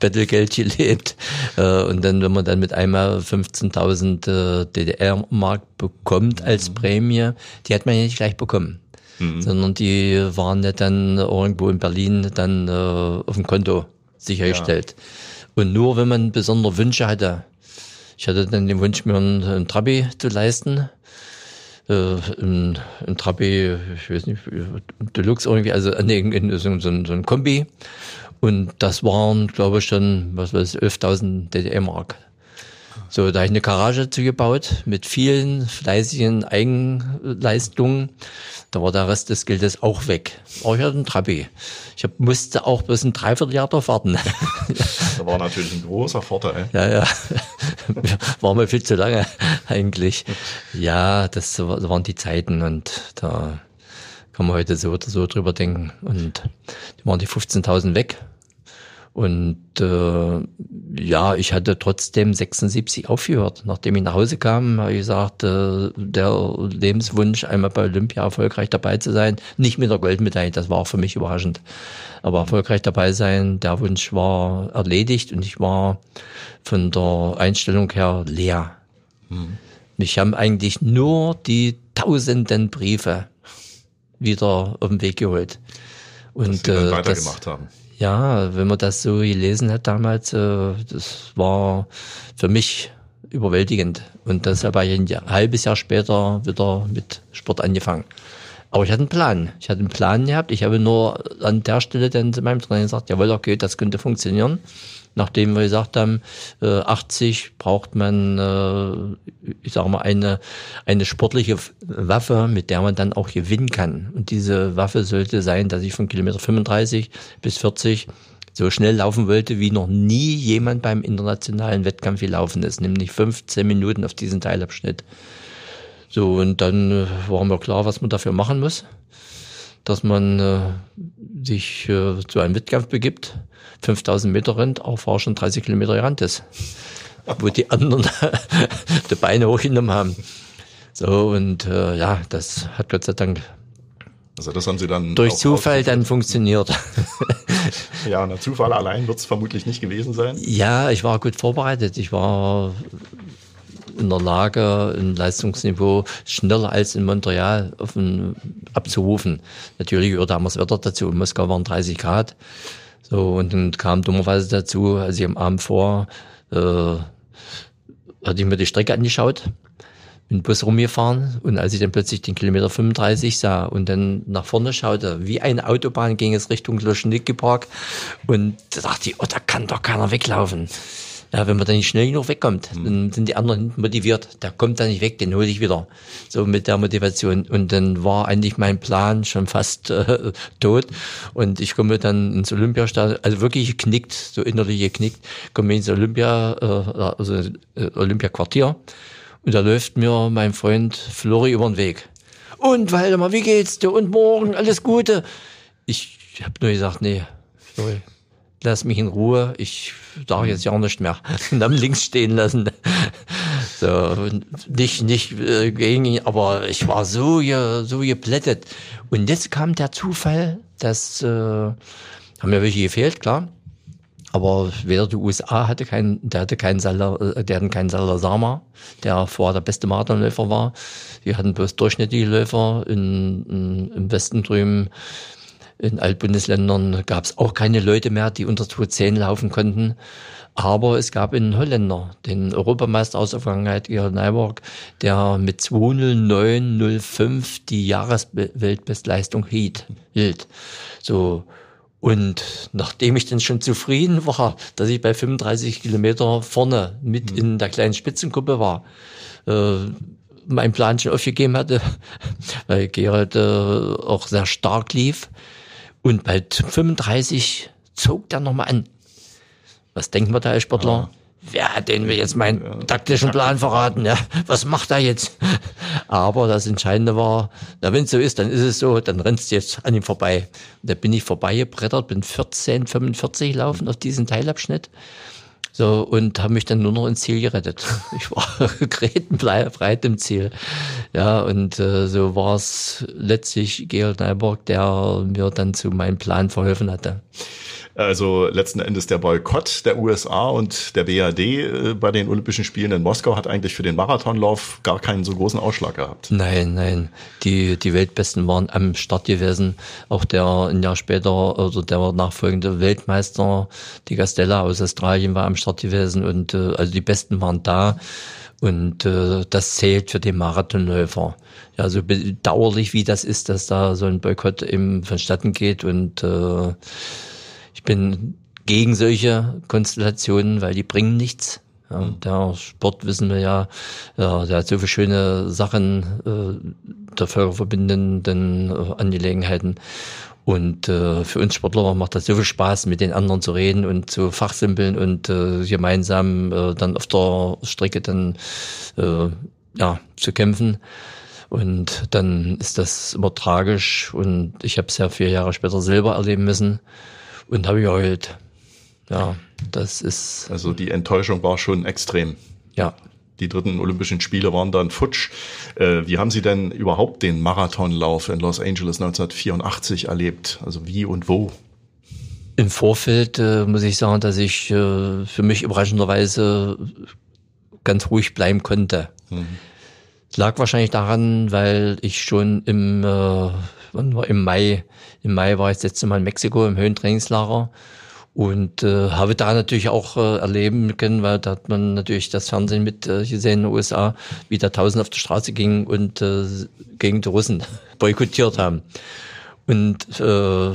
Bettelgeld gelebt. Äh, und dann, wenn man dann mit einmal 15.000 äh, DDR-Mark bekommt als mhm. Prämie, die hat man ja nicht gleich bekommen. Mhm. Sondern die waren ja dann irgendwo in Berlin dann äh, auf dem Konto sichergestellt. Ja. Und nur wenn man besondere Wünsche hatte, ich hatte dann den Wunsch, mir einen, einen Trabi zu leisten. Äh, ein, ein Trabi, ich weiß nicht, Deluxe irgendwie, also äh, nee, so, so, so ein Kombi. Und das waren, glaube ich, schon, was weiß ich, 11.000 DDR-Mark. So, da habe ich eine Garage zugebaut mit vielen fleißigen Eigenleistungen. Da war der Rest des Geldes auch weg. Aber ich hatte einen Trabi. Ich hab, musste auch bis ein Dreivierteljahr drauf warten. Das war natürlich ein großer Vorteil. Ja, ja. War mir viel zu lange eigentlich. Ja, das waren die Zeiten und da kann man heute so oder so drüber denken. Und die waren die 15.000 weg. Und äh, ja, ich hatte trotzdem 76 aufgehört. Nachdem ich nach Hause kam, habe ich gesagt, äh, der Lebenswunsch, einmal bei Olympia erfolgreich dabei zu sein, nicht mit der Goldmedaille, das war auch für mich überraschend. Aber erfolgreich dabei sein, der Wunsch war erledigt und ich war von der Einstellung her leer. Mhm. Mich haben eigentlich nur die tausenden Briefe wieder auf den Weg geholt. Und Dass Sie dann äh, weitergemacht das, haben ja, wenn man das so gelesen hat damals, äh, das war für mich überwältigend. Und deshalb habe ich ein halbes Jahr später wieder mit Sport angefangen. Aber ich hatte einen Plan. Ich hatte einen Plan gehabt. Ich habe nur an der Stelle dann zu meinem Trainer gesagt, jawohl, okay, das könnte funktionieren nachdem wir gesagt haben, 80 äh, braucht man, äh, ich sage mal, eine, eine sportliche Waffe, mit der man dann auch gewinnen kann. Und diese Waffe sollte sein, dass ich von Kilometer 35 bis 40 so schnell laufen wollte, wie noch nie jemand beim internationalen Wettkampf gelaufen ist, nämlich 15 Minuten auf diesen Teilabschnitt. So, und dann äh, war mir klar, was man dafür machen muss, dass man äh, sich äh, zu einem Wettkampf begibt 5000 Meter rennt, auch war schon 30 Kilometer gerannt ist. Wo die anderen die Beine hochgenommen haben. So, und äh, ja, das hat Gott sei Dank also das haben Sie dann durch Zufall dann funktioniert. ja, na, Zufall allein wird es vermutlich nicht gewesen sein. Ja, ich war gut vorbereitet. Ich war in der Lage, ein Leistungsniveau schneller als in Montreal auf ein, abzurufen. Natürlich gehört damals Wetter dazu. In Moskau waren 30 Grad. So, und dann kam dummerweise dazu, als ich am Abend vor, äh, hatte ich mir die Strecke angeschaut, bin Bus rumgefahren und als ich dann plötzlich den Kilometer 35 sah und dann nach vorne schaute, wie eine Autobahn ging es Richtung Loschnicki Park und da dachte ich, oh, da kann doch keiner weglaufen. Ja, wenn man da nicht schnell genug wegkommt, mhm. dann sind die anderen motiviert. Der kommt da nicht weg, den hole ich wieder. So mit der Motivation. Und dann war eigentlich mein Plan schon fast äh, tot. Und ich komme dann ins Olympiastadion, also wirklich geknickt, so innerlich geknickt, komme ins Olympia, äh, also äh, Olympiaquartier. Und da läuft mir mein Freund Flori über den Weg. Und Waldemar, wie geht's dir? Und morgen alles Gute. Ich habe nur gesagt, nee, Flori, lass mich in Ruhe, ich darf jetzt ja nicht mehr. Und dann links stehen lassen. So, nicht, nicht äh, gegen ihn, aber ich war so, so geplättet. Und jetzt kam der Zufall, dass, äh, haben mir welche gefehlt, klar. Aber weder die USA hatte keinen, der hatte keinen Salar, äh, der hatten keinen Salazama, der vorher der beste Marathonläufer war. Die hatten bloß durchschnittliche Läufer in, in, im Westen drüben. In Altbundesländern gab es auch keine Leute mehr, die unter 210 laufen konnten. Aber es gab einen Holländer, den Europameister aus der Vergangenheit, Gerald Nijborg, der mit 209,05 die Jahresweltbestleistung hielt. So. Und nachdem ich dann schon zufrieden war, dass ich bei 35 Kilometer vorne mit mhm. in der kleinen Spitzengruppe war, äh, mein Plan schon aufgegeben hatte, weil Gerald äh, auch sehr stark lief. Und bei 35 zog der nochmal an. Was denkt man da als Sportler? Ja. Wer hat denn mir jetzt meinen taktischen Plan verraten? Ja, was macht er jetzt? Aber das Entscheidende war, na, wenn es so ist, dann ist es so, dann rennst du jetzt an ihm vorbei. Und da bin ich vorbeigebrettert, bin 14, 45 laufen auf diesen Teilabschnitt. So, und habe mich dann nur noch ins Ziel gerettet. Ich war gretenbreit im Ziel. Ja, und äh, so war es letztlich Georg Neiborg, der mir dann zu meinem Plan verholfen hatte. Also letzten Endes der Boykott der USA und der BAD äh, bei den Olympischen Spielen in Moskau hat eigentlich für den Marathonlauf gar keinen so großen Ausschlag gehabt. Nein, nein. Die, die Weltbesten waren am Start gewesen. Auch der ein Jahr später, also der nachfolgende Weltmeister, die Gastella aus Australien war am Start gewesen und äh, also die Besten waren da. Und äh, das zählt für den Marathonläufer. Ja, so bedauerlich wie das ist, dass da so ein Boykott eben vonstatten geht und äh, ich bin gegen solche Konstellationen, weil die bringen nichts. Ja, der Sport wissen wir ja, ja, der hat so viele schöne Sachen äh, der völkerverbindenden äh, Angelegenheiten. Und äh, für uns Sportler macht das so viel Spaß, mit den anderen zu reden und zu fachsimpeln und äh, gemeinsam äh, dann auf der Strecke dann äh, ja, zu kämpfen. Und dann ist das immer tragisch und ich habe es ja vier Jahre später selber erleben müssen und habe geheult. Ja, das ist. Also die Enttäuschung war schon extrem. Ja. Die dritten Olympischen Spiele waren dann futsch. Äh, wie haben Sie denn überhaupt den Marathonlauf in Los Angeles 1984 erlebt? Also wie und wo? Im Vorfeld äh, muss ich sagen, dass ich äh, für mich überraschenderweise ganz ruhig bleiben konnte. Mhm. lag wahrscheinlich daran, weil ich schon im äh, wann war? Im Mai, im Mai war ich das letzte Mal in Mexiko im Höhentrainingslager. Und äh, habe da natürlich auch äh, erleben können, weil da hat man natürlich das Fernsehen mit äh, gesehen in den USA, wie da tausend auf der Straße ging und äh, gegen die Russen boykottiert haben. Und äh,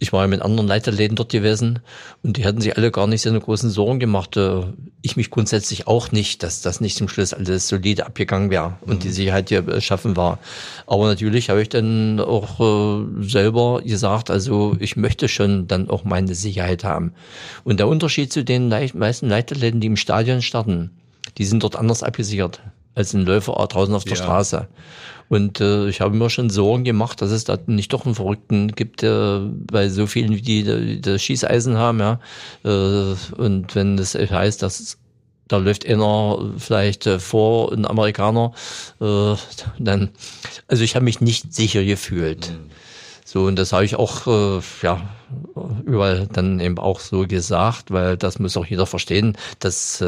ich war ja mit anderen Leiterläden dort gewesen und die hatten sich alle gar nicht so eine großen Sorgen gemacht. Äh, ich mich grundsätzlich auch nicht, dass das nicht zum Schluss alles solide abgegangen wäre und mhm. die Sicherheit hier schaffen war. Aber natürlich habe ich dann auch äh, selber gesagt, also ich möchte schon dann auch meine Sicherheit haben. Und der Unterschied zu den meisten Leiterläden, die im Stadion starten, die sind dort anders abgesichert als ein Läufer draußen auf der ja. Straße. Und äh, ich habe mir schon Sorgen gemacht, dass es da nicht doch einen Verrückten gibt, der bei so vielen, die, die das Schießeisen haben, ja. Äh, und wenn das heißt, dass da läuft einer vielleicht äh, vor, ein Amerikaner, äh, dann, also ich habe mich nicht sicher gefühlt. Mhm. So, und das habe ich auch, äh, ja, überall dann eben auch so gesagt, weil das muss auch jeder verstehen, dass äh,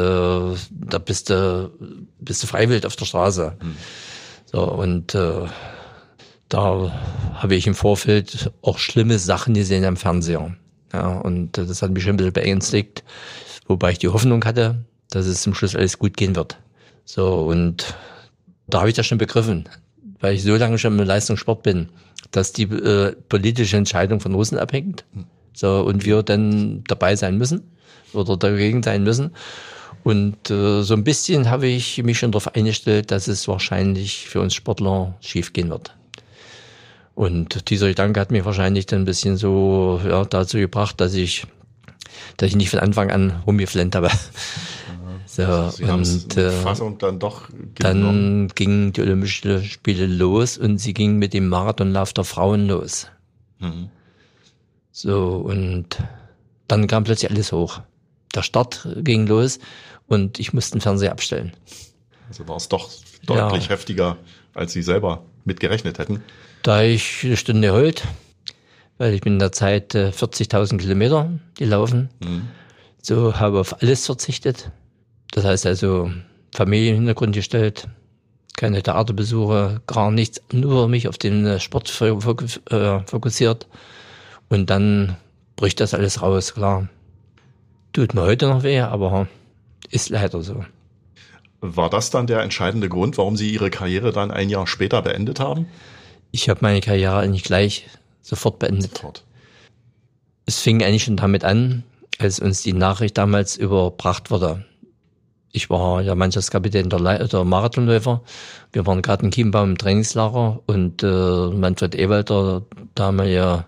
da bist du, bist du freiwillig auf der Straße. Mhm. So, und äh, da habe ich im Vorfeld auch schlimme Sachen gesehen am Fernseher. Ja, und das hat mich schon ein bisschen beängstigt, wobei ich die Hoffnung hatte, dass es zum Schluss alles gut gehen wird. So, und da habe ich das schon begriffen, weil ich so lange schon im Leistungssport bin, dass die äh, politische Entscheidung von Russen abhängt. So, und wir dann dabei sein müssen oder dagegen sein müssen. Und äh, so ein bisschen habe ich mich schon darauf eingestellt, dass es wahrscheinlich für uns Sportler schiefgehen wird. Und dieser Gedanke hat mich wahrscheinlich dann ein bisschen so ja, dazu gebracht, dass ich, dass ich nicht von Anfang an rumgeflennt habe. So, also und äh, Fassung dann doch dann gingen die Olympischen Spiele los und sie gingen mit dem Marathonlauf der Frauen los. Mhm. So, und dann kam plötzlich alles hoch. Der Start ging los und ich musste den Fernseher abstellen. Also war es doch deutlich ja. heftiger, als Sie selber mitgerechnet hätten. Da ich eine Stunde heult, weil ich bin in der Zeit 40.000 äh, Kilometer gelaufen. Mhm. So habe auf alles verzichtet. Das heißt also Familienhintergrund gestellt, keine Theaterbesuche, gar nichts, nur mich auf den äh, Sport äh, fokussiert. Und dann bricht das alles raus, klar. Tut mir heute noch weh, aber ist leider so. War das dann der entscheidende Grund, warum Sie Ihre Karriere dann ein Jahr später beendet haben? Ich habe meine Karriere nicht gleich sofort beendet. Sofort. Es fing eigentlich schon damit an, als uns die Nachricht damals überbracht wurde. Ich war ja Mannschaftskapitän der, Le der Marathonläufer. Wir waren gerade in Chiembaum im Trainingslager und äh, Manfred Ewald, der damalige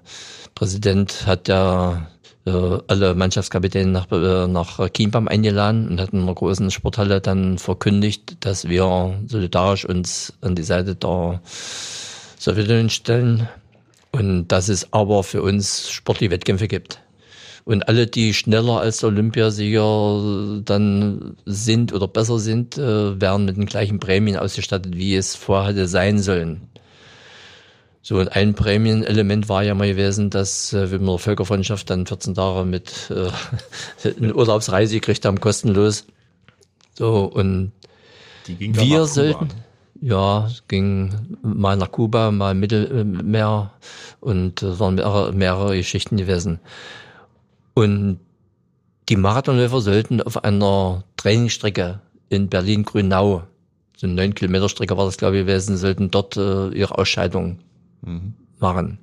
Präsident, hat ja äh, alle Mannschaftskapitäne nach, äh, nach Chiembaum eingeladen und hat in einer großen Sporthalle dann verkündigt, dass wir solidarisch uns an die Seite der Sowjetunion stellen und dass es aber für uns sportliche Wettkämpfe gibt. Und alle, die schneller als Olympiasieger dann sind oder besser sind, äh, werden mit den gleichen Prämien ausgestattet, wie es vorher hätte sein sollen. So, und ein Prämienelement war ja mal gewesen, dass äh, wir mit der Völkerfreundschaft dann 14 Tage mit äh, eine Urlaubsreise gekriegt haben, kostenlos. So, und wir sollten, ja, ging mal nach Kuba, mal Mittelmeer und es waren mehrere, mehrere Geschichten gewesen. Und die Marathonläufer sollten auf einer Trainingsstrecke in Berlin-Grünau, so eine 9 Kilometer Strecke war das glaube ich gewesen, sollten dort äh, ihre Ausscheidung mhm. machen.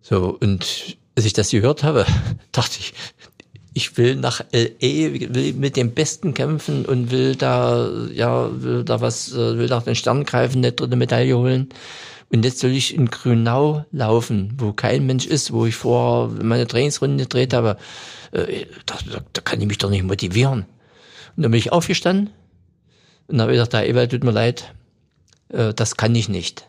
So, und als ich das gehört habe, dachte ich, ich will nach LA, will mit dem Besten kämpfen und will da, ja, will da was, äh, will nach den Sternen greifen, eine dritte Medaille holen. Und jetzt soll ich in Grünau laufen, wo kein Mensch ist, wo ich vor meine Trainingsrunde gedreht habe. Äh, da, da kann ich mich doch nicht motivieren. Und dann bin ich aufgestanden und habe gesagt, Herr Ewald, tut mir leid, äh, das kann ich nicht.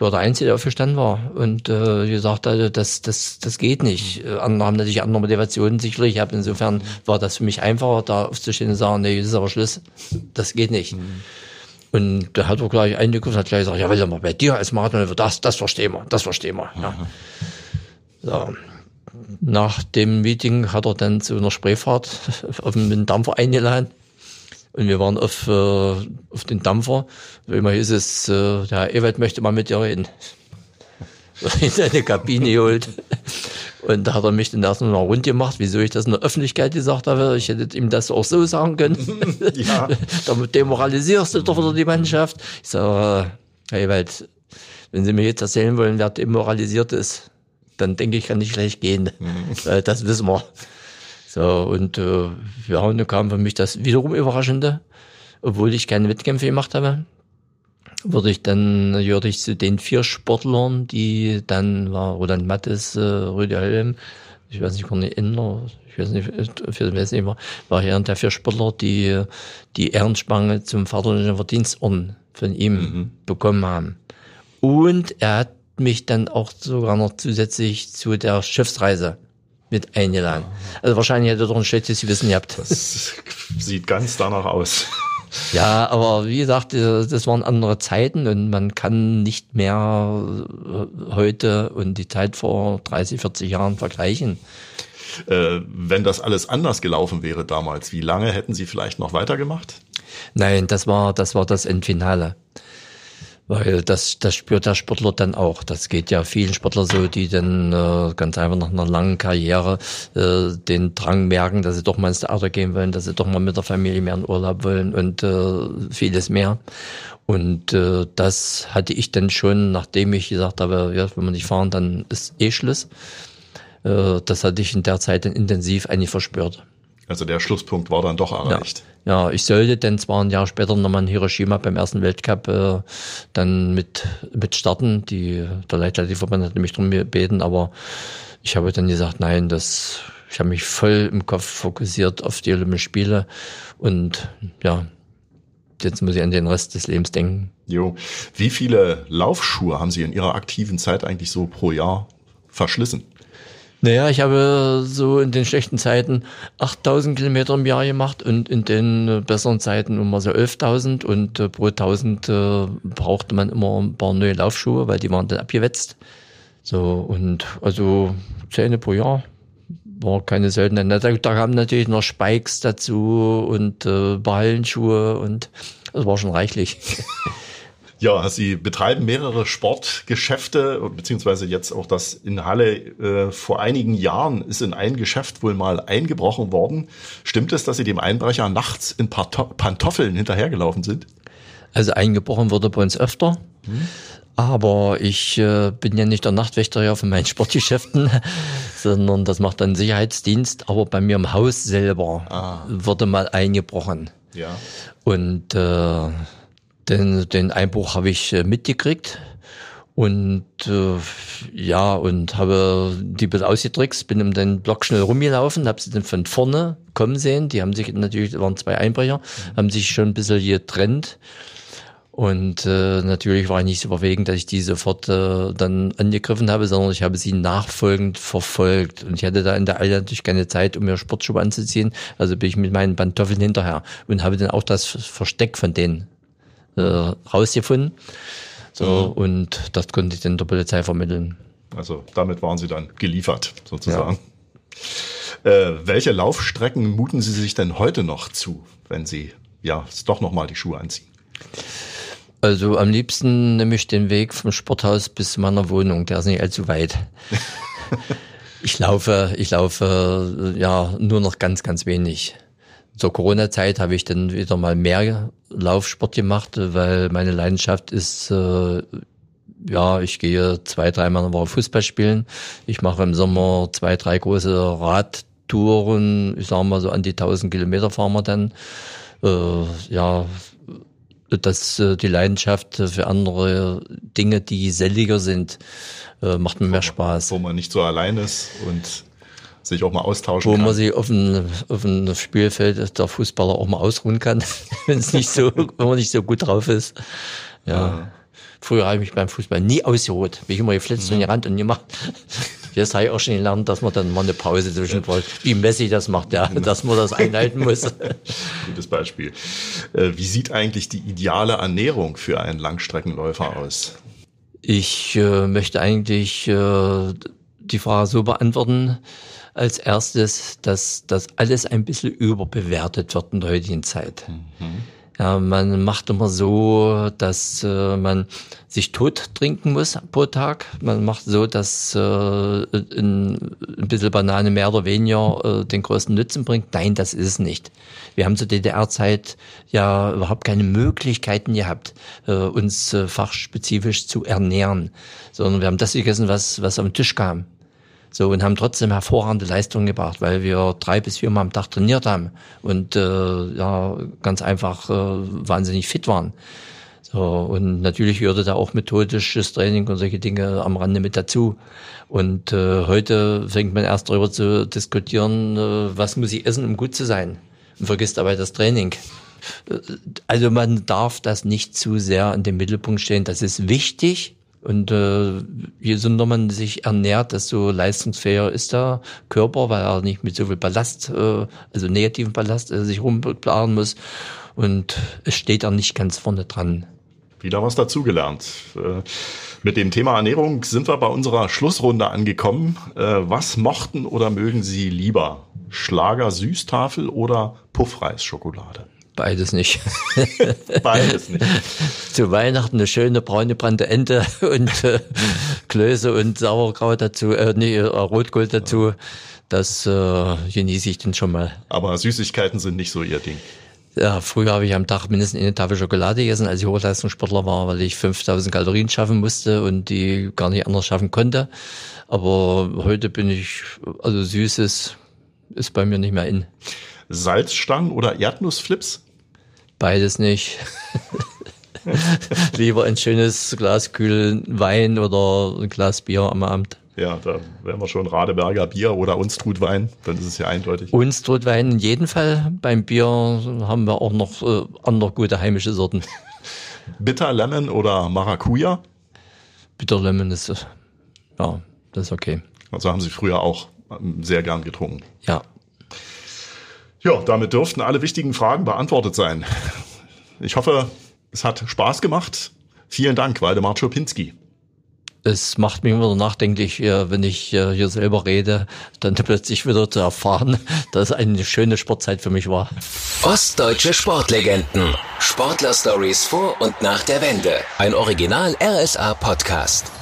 Ich war der Einzige, der aufgestanden war und äh, gesagt hatte, das, das, das geht nicht. Äh, andere haben natürlich andere Motivationen sicherlich. Ich habe insofern war das für mich einfacher, da aufzustehen und sagen, nee, das ist aber Schluss. Das geht nicht. Mhm. Und da hat er gleich eingeguckt und hat gleich gesagt, ja, will mal bei dir als Marathon, das, das verstehen wir, das verstehen wir. Ja. Mhm. So. Nach dem Meeting hat er dann zu einer Spreefahrt auf den Dampfer eingeladen und wir waren auf, äh, auf den Dampfer. Immer hieß es, äh, der Herr Ewald möchte mal mit dir reden. in seine Kabine geholt. Und da hat er mich dann erstmal noch rund gemacht, wieso ich das in der Öffentlichkeit gesagt habe. Ich hätte ihm das auch so sagen können. Ja. Damit demoralisierst du doch wieder die Mannschaft. Ich sage, Herr Ewald, wenn Sie mir jetzt erzählen wollen, wer demoralisiert ist, dann denke ich, kann ich gleich gehen. Mhm. Das wissen wir. So, und äh, ja, und dann kam für mich das wiederum Überraschende, obwohl ich keine Wettkämpfe gemacht habe, wurde ich dann, gehörte ich zu den vier Sportlern, die dann war Roland Mattes, äh, Rüdiger Helm, ich weiß nicht, Conny Endler, ich weiß nicht, für weiß nicht, war, war einer der vier Sportler, die die Ehrenspange zum Vaterländischen Verdienstorden von ihm mhm. bekommen haben. Und er hat mich dann auch sogar noch zusätzlich zu der Schiffsreise mit eingeladen. Also wahrscheinlich hätte er doch ein schlechtes Gewissen gehabt. Das sieht ganz danach aus. Ja, aber wie gesagt, äh, das waren andere Zeiten und man kann nicht mehr äh, heute und die Zeit vor 30, 40 Jahren vergleichen. Äh, wenn das alles anders gelaufen wäre damals, wie lange hätten Sie vielleicht noch weitergemacht? Nein, das war das war das Endfinale. Weil das, das spürt der Sportler dann auch. Das geht ja vielen Sportlern so, die dann äh, ganz einfach nach einer langen Karriere äh, den Drang merken, dass sie doch mal ins Theater gehen wollen, dass sie doch mal mit der Familie mehr in Urlaub wollen und äh, vieles mehr. Und äh, das hatte ich dann schon, nachdem ich gesagt habe, ja, wenn wir nicht fahren, dann ist eh Schluss. Äh, das hatte ich in der Zeit dann intensiv eigentlich verspürt. Also der Schlusspunkt war dann doch erreicht. Ja, ja ich sollte dann zwar ein Jahr später nochmal in Hiroshima beim ersten Weltcup äh, dann mit, mit starten. Die, der Leichtathletikverband hat mich darum gebeten, aber ich habe dann gesagt, nein, das, ich habe mich voll im Kopf fokussiert auf die Olympischen Spiele und ja, jetzt muss ich an den Rest des Lebens denken. Jo. Wie viele Laufschuhe haben Sie in Ihrer aktiven Zeit eigentlich so pro Jahr verschlissen? Naja, ich habe so in den schlechten Zeiten 8000 Kilometer im Jahr gemacht und in den äh, besseren Zeiten immer so 11.000 und äh, pro 1000 äh, brauchte man immer ein paar neue Laufschuhe, weil die waren dann abgewetzt. So und also Zähne pro Jahr war keine Seltenheit. Da, da kamen natürlich noch Spikes dazu und äh, Ballenschuhe und das war schon reichlich. Ja, Sie betreiben mehrere Sportgeschäfte, beziehungsweise jetzt auch das in Halle. Äh, vor einigen Jahren ist in ein Geschäft wohl mal eingebrochen worden. Stimmt es, dass Sie dem Einbrecher nachts in Pantoffeln hinterhergelaufen sind? Also eingebrochen wurde bei uns öfter. Hm. Aber ich äh, bin ja nicht der Nachtwächter ja von meinen Sportgeschäften, sondern das macht dann Sicherheitsdienst. Aber bei mir im Haus selber ah. wurde mal eingebrochen. Ja. Und äh, den, den Einbruch habe ich äh, mitgekriegt und äh, ja und habe die bisschen ausgedrückt, bin um den Block schnell rumgelaufen, habe sie dann von vorne kommen sehen. Die haben sich natürlich waren zwei Einbrecher, mhm. haben sich schon ein bisschen getrennt. Und äh, natürlich war ich nicht so verwegen, dass ich die sofort äh, dann angegriffen habe, sondern ich habe sie nachfolgend verfolgt. Und ich hatte da in der Eile natürlich keine Zeit, um mir Sportschuhe anzuziehen. Also bin ich mit meinen Pantoffeln hinterher und habe dann auch das Versteck von denen äh, rausgefunden. So, mhm. und das konnte ich dann der Polizei vermitteln. Also damit waren Sie dann geliefert, sozusagen. Ja. Äh, welche Laufstrecken muten Sie sich denn heute noch zu, wenn Sie ja doch nochmal die Schuhe anziehen? Also am liebsten nehme ich den Weg vom Sporthaus bis zu meiner Wohnung. Der ist nicht allzu weit. ich laufe, ich laufe ja nur noch ganz, ganz wenig. Zur Corona-Zeit habe ich dann wieder mal mehr Laufsport gemacht, weil meine Leidenschaft ist, äh, ja, ich gehe zwei, dreimal in der Woche Fußball spielen. Ich mache im Sommer zwei, drei große Radtouren. Ich sage mal so an die 1000 Kilometer fahren wir dann. Äh, ja, dass äh, die Leidenschaft für andere Dinge, die selliger sind, äh, macht mir mehr Spaß. Wo man nicht so allein ist und sich auch mal austauschen Wo kann. man sich auf dem, auf dem Spielfeld der Fußballer auch mal ausruhen kann, wenn es nicht so, wenn man nicht so gut drauf ist. Ja. ja. Früher habe ich mich beim Fußball nie ausgeruht. Bin ich immer geflitzt mhm. und gerannt und gemacht. Jetzt habe ich auch schon gelernt, dass man dann mal eine Pause zwischendurch, wie Messi das macht, ja, dass man das einhalten muss. Gutes Beispiel. Äh, wie sieht eigentlich die ideale Ernährung für einen Langstreckenläufer aus? Ich äh, möchte eigentlich äh, die Frage so beantworten, als erstes, dass das alles ein bisschen überbewertet wird in der heutigen Zeit. Mhm. Ja, man macht immer so, dass äh, man sich tot trinken muss pro Tag. Man macht so, dass äh, ein, ein bisschen Banane mehr oder weniger äh, den größten Nutzen bringt. Nein, das ist es nicht. Wir haben zur DDR-Zeit ja überhaupt keine Möglichkeiten gehabt, äh, uns äh, fachspezifisch zu ernähren, sondern wir haben das gegessen, was, was am Tisch kam. So und haben trotzdem hervorragende Leistungen gebracht, weil wir drei bis vier Mal am Tag trainiert haben und äh, ja ganz einfach äh, wahnsinnig fit waren. So, und natürlich gehörte da auch methodisches Training und solche Dinge am Rande mit dazu. Und äh, heute fängt man erst darüber zu diskutieren, äh, was muss ich essen, um gut zu sein. Und vergisst dabei das Training. Äh, also man darf das nicht zu sehr in den Mittelpunkt stellen. Das ist wichtig, und äh, je gesünder man sich ernährt, desto leistungsfähiger ist der Körper, weil er nicht mit so viel Ballast, äh, also negativen Ballast, äh, sich rumplanen muss. Und es steht da nicht ganz vorne dran. Wieder was dazugelernt. Äh, mit dem Thema Ernährung sind wir bei unserer Schlussrunde angekommen. Äh, was mochten oder mögen Sie lieber? Schlager Süßtafel oder Puffreisschokolade? Beides nicht. Beides nicht. Zu Weihnachten eine schöne braune brannte Ente und äh, Klöße und Sauerkraut dazu, äh, nee, äh, Rotkohl dazu. Das äh, genieße ich dann schon mal. Aber Süßigkeiten sind nicht so Ihr Ding. Ja, früher habe ich am Tag mindestens eine Tafel Schokolade gegessen, als ich Hochleistungssportler war, weil ich 5000 Kalorien schaffen musste und die gar nicht anders schaffen konnte. Aber heute bin ich, also Süßes ist bei mir nicht mehr in. Salzstangen oder Erdnussflips? Beides nicht. Lieber ein schönes Glas kühlen Wein oder ein Glas Bier am Abend. Ja, da wären wir schon Radeberger Bier oder Unstrutwein, dann ist es ja eindeutig. Unstrutwein in jedem Fall. Beim Bier haben wir auch noch äh, andere gute heimische Sorten. Bitter Lemon oder Maracuja? Bitter Lemon ist, ja, das ist okay. Also haben Sie früher auch ähm, sehr gern getrunken. Ja. Ja, damit dürften alle wichtigen Fragen beantwortet sein. Ich hoffe, es hat Spaß gemacht. Vielen Dank, Waldemar Czopinski. Es macht mich immer nachdenklich, äh, wenn ich äh, hier selber rede, dann plötzlich wieder zu erfahren, dass es eine schöne Sportzeit für mich war. Ostdeutsche Sportlegenden. Sportler-Stories vor und nach der Wende. Ein Original RSA Podcast.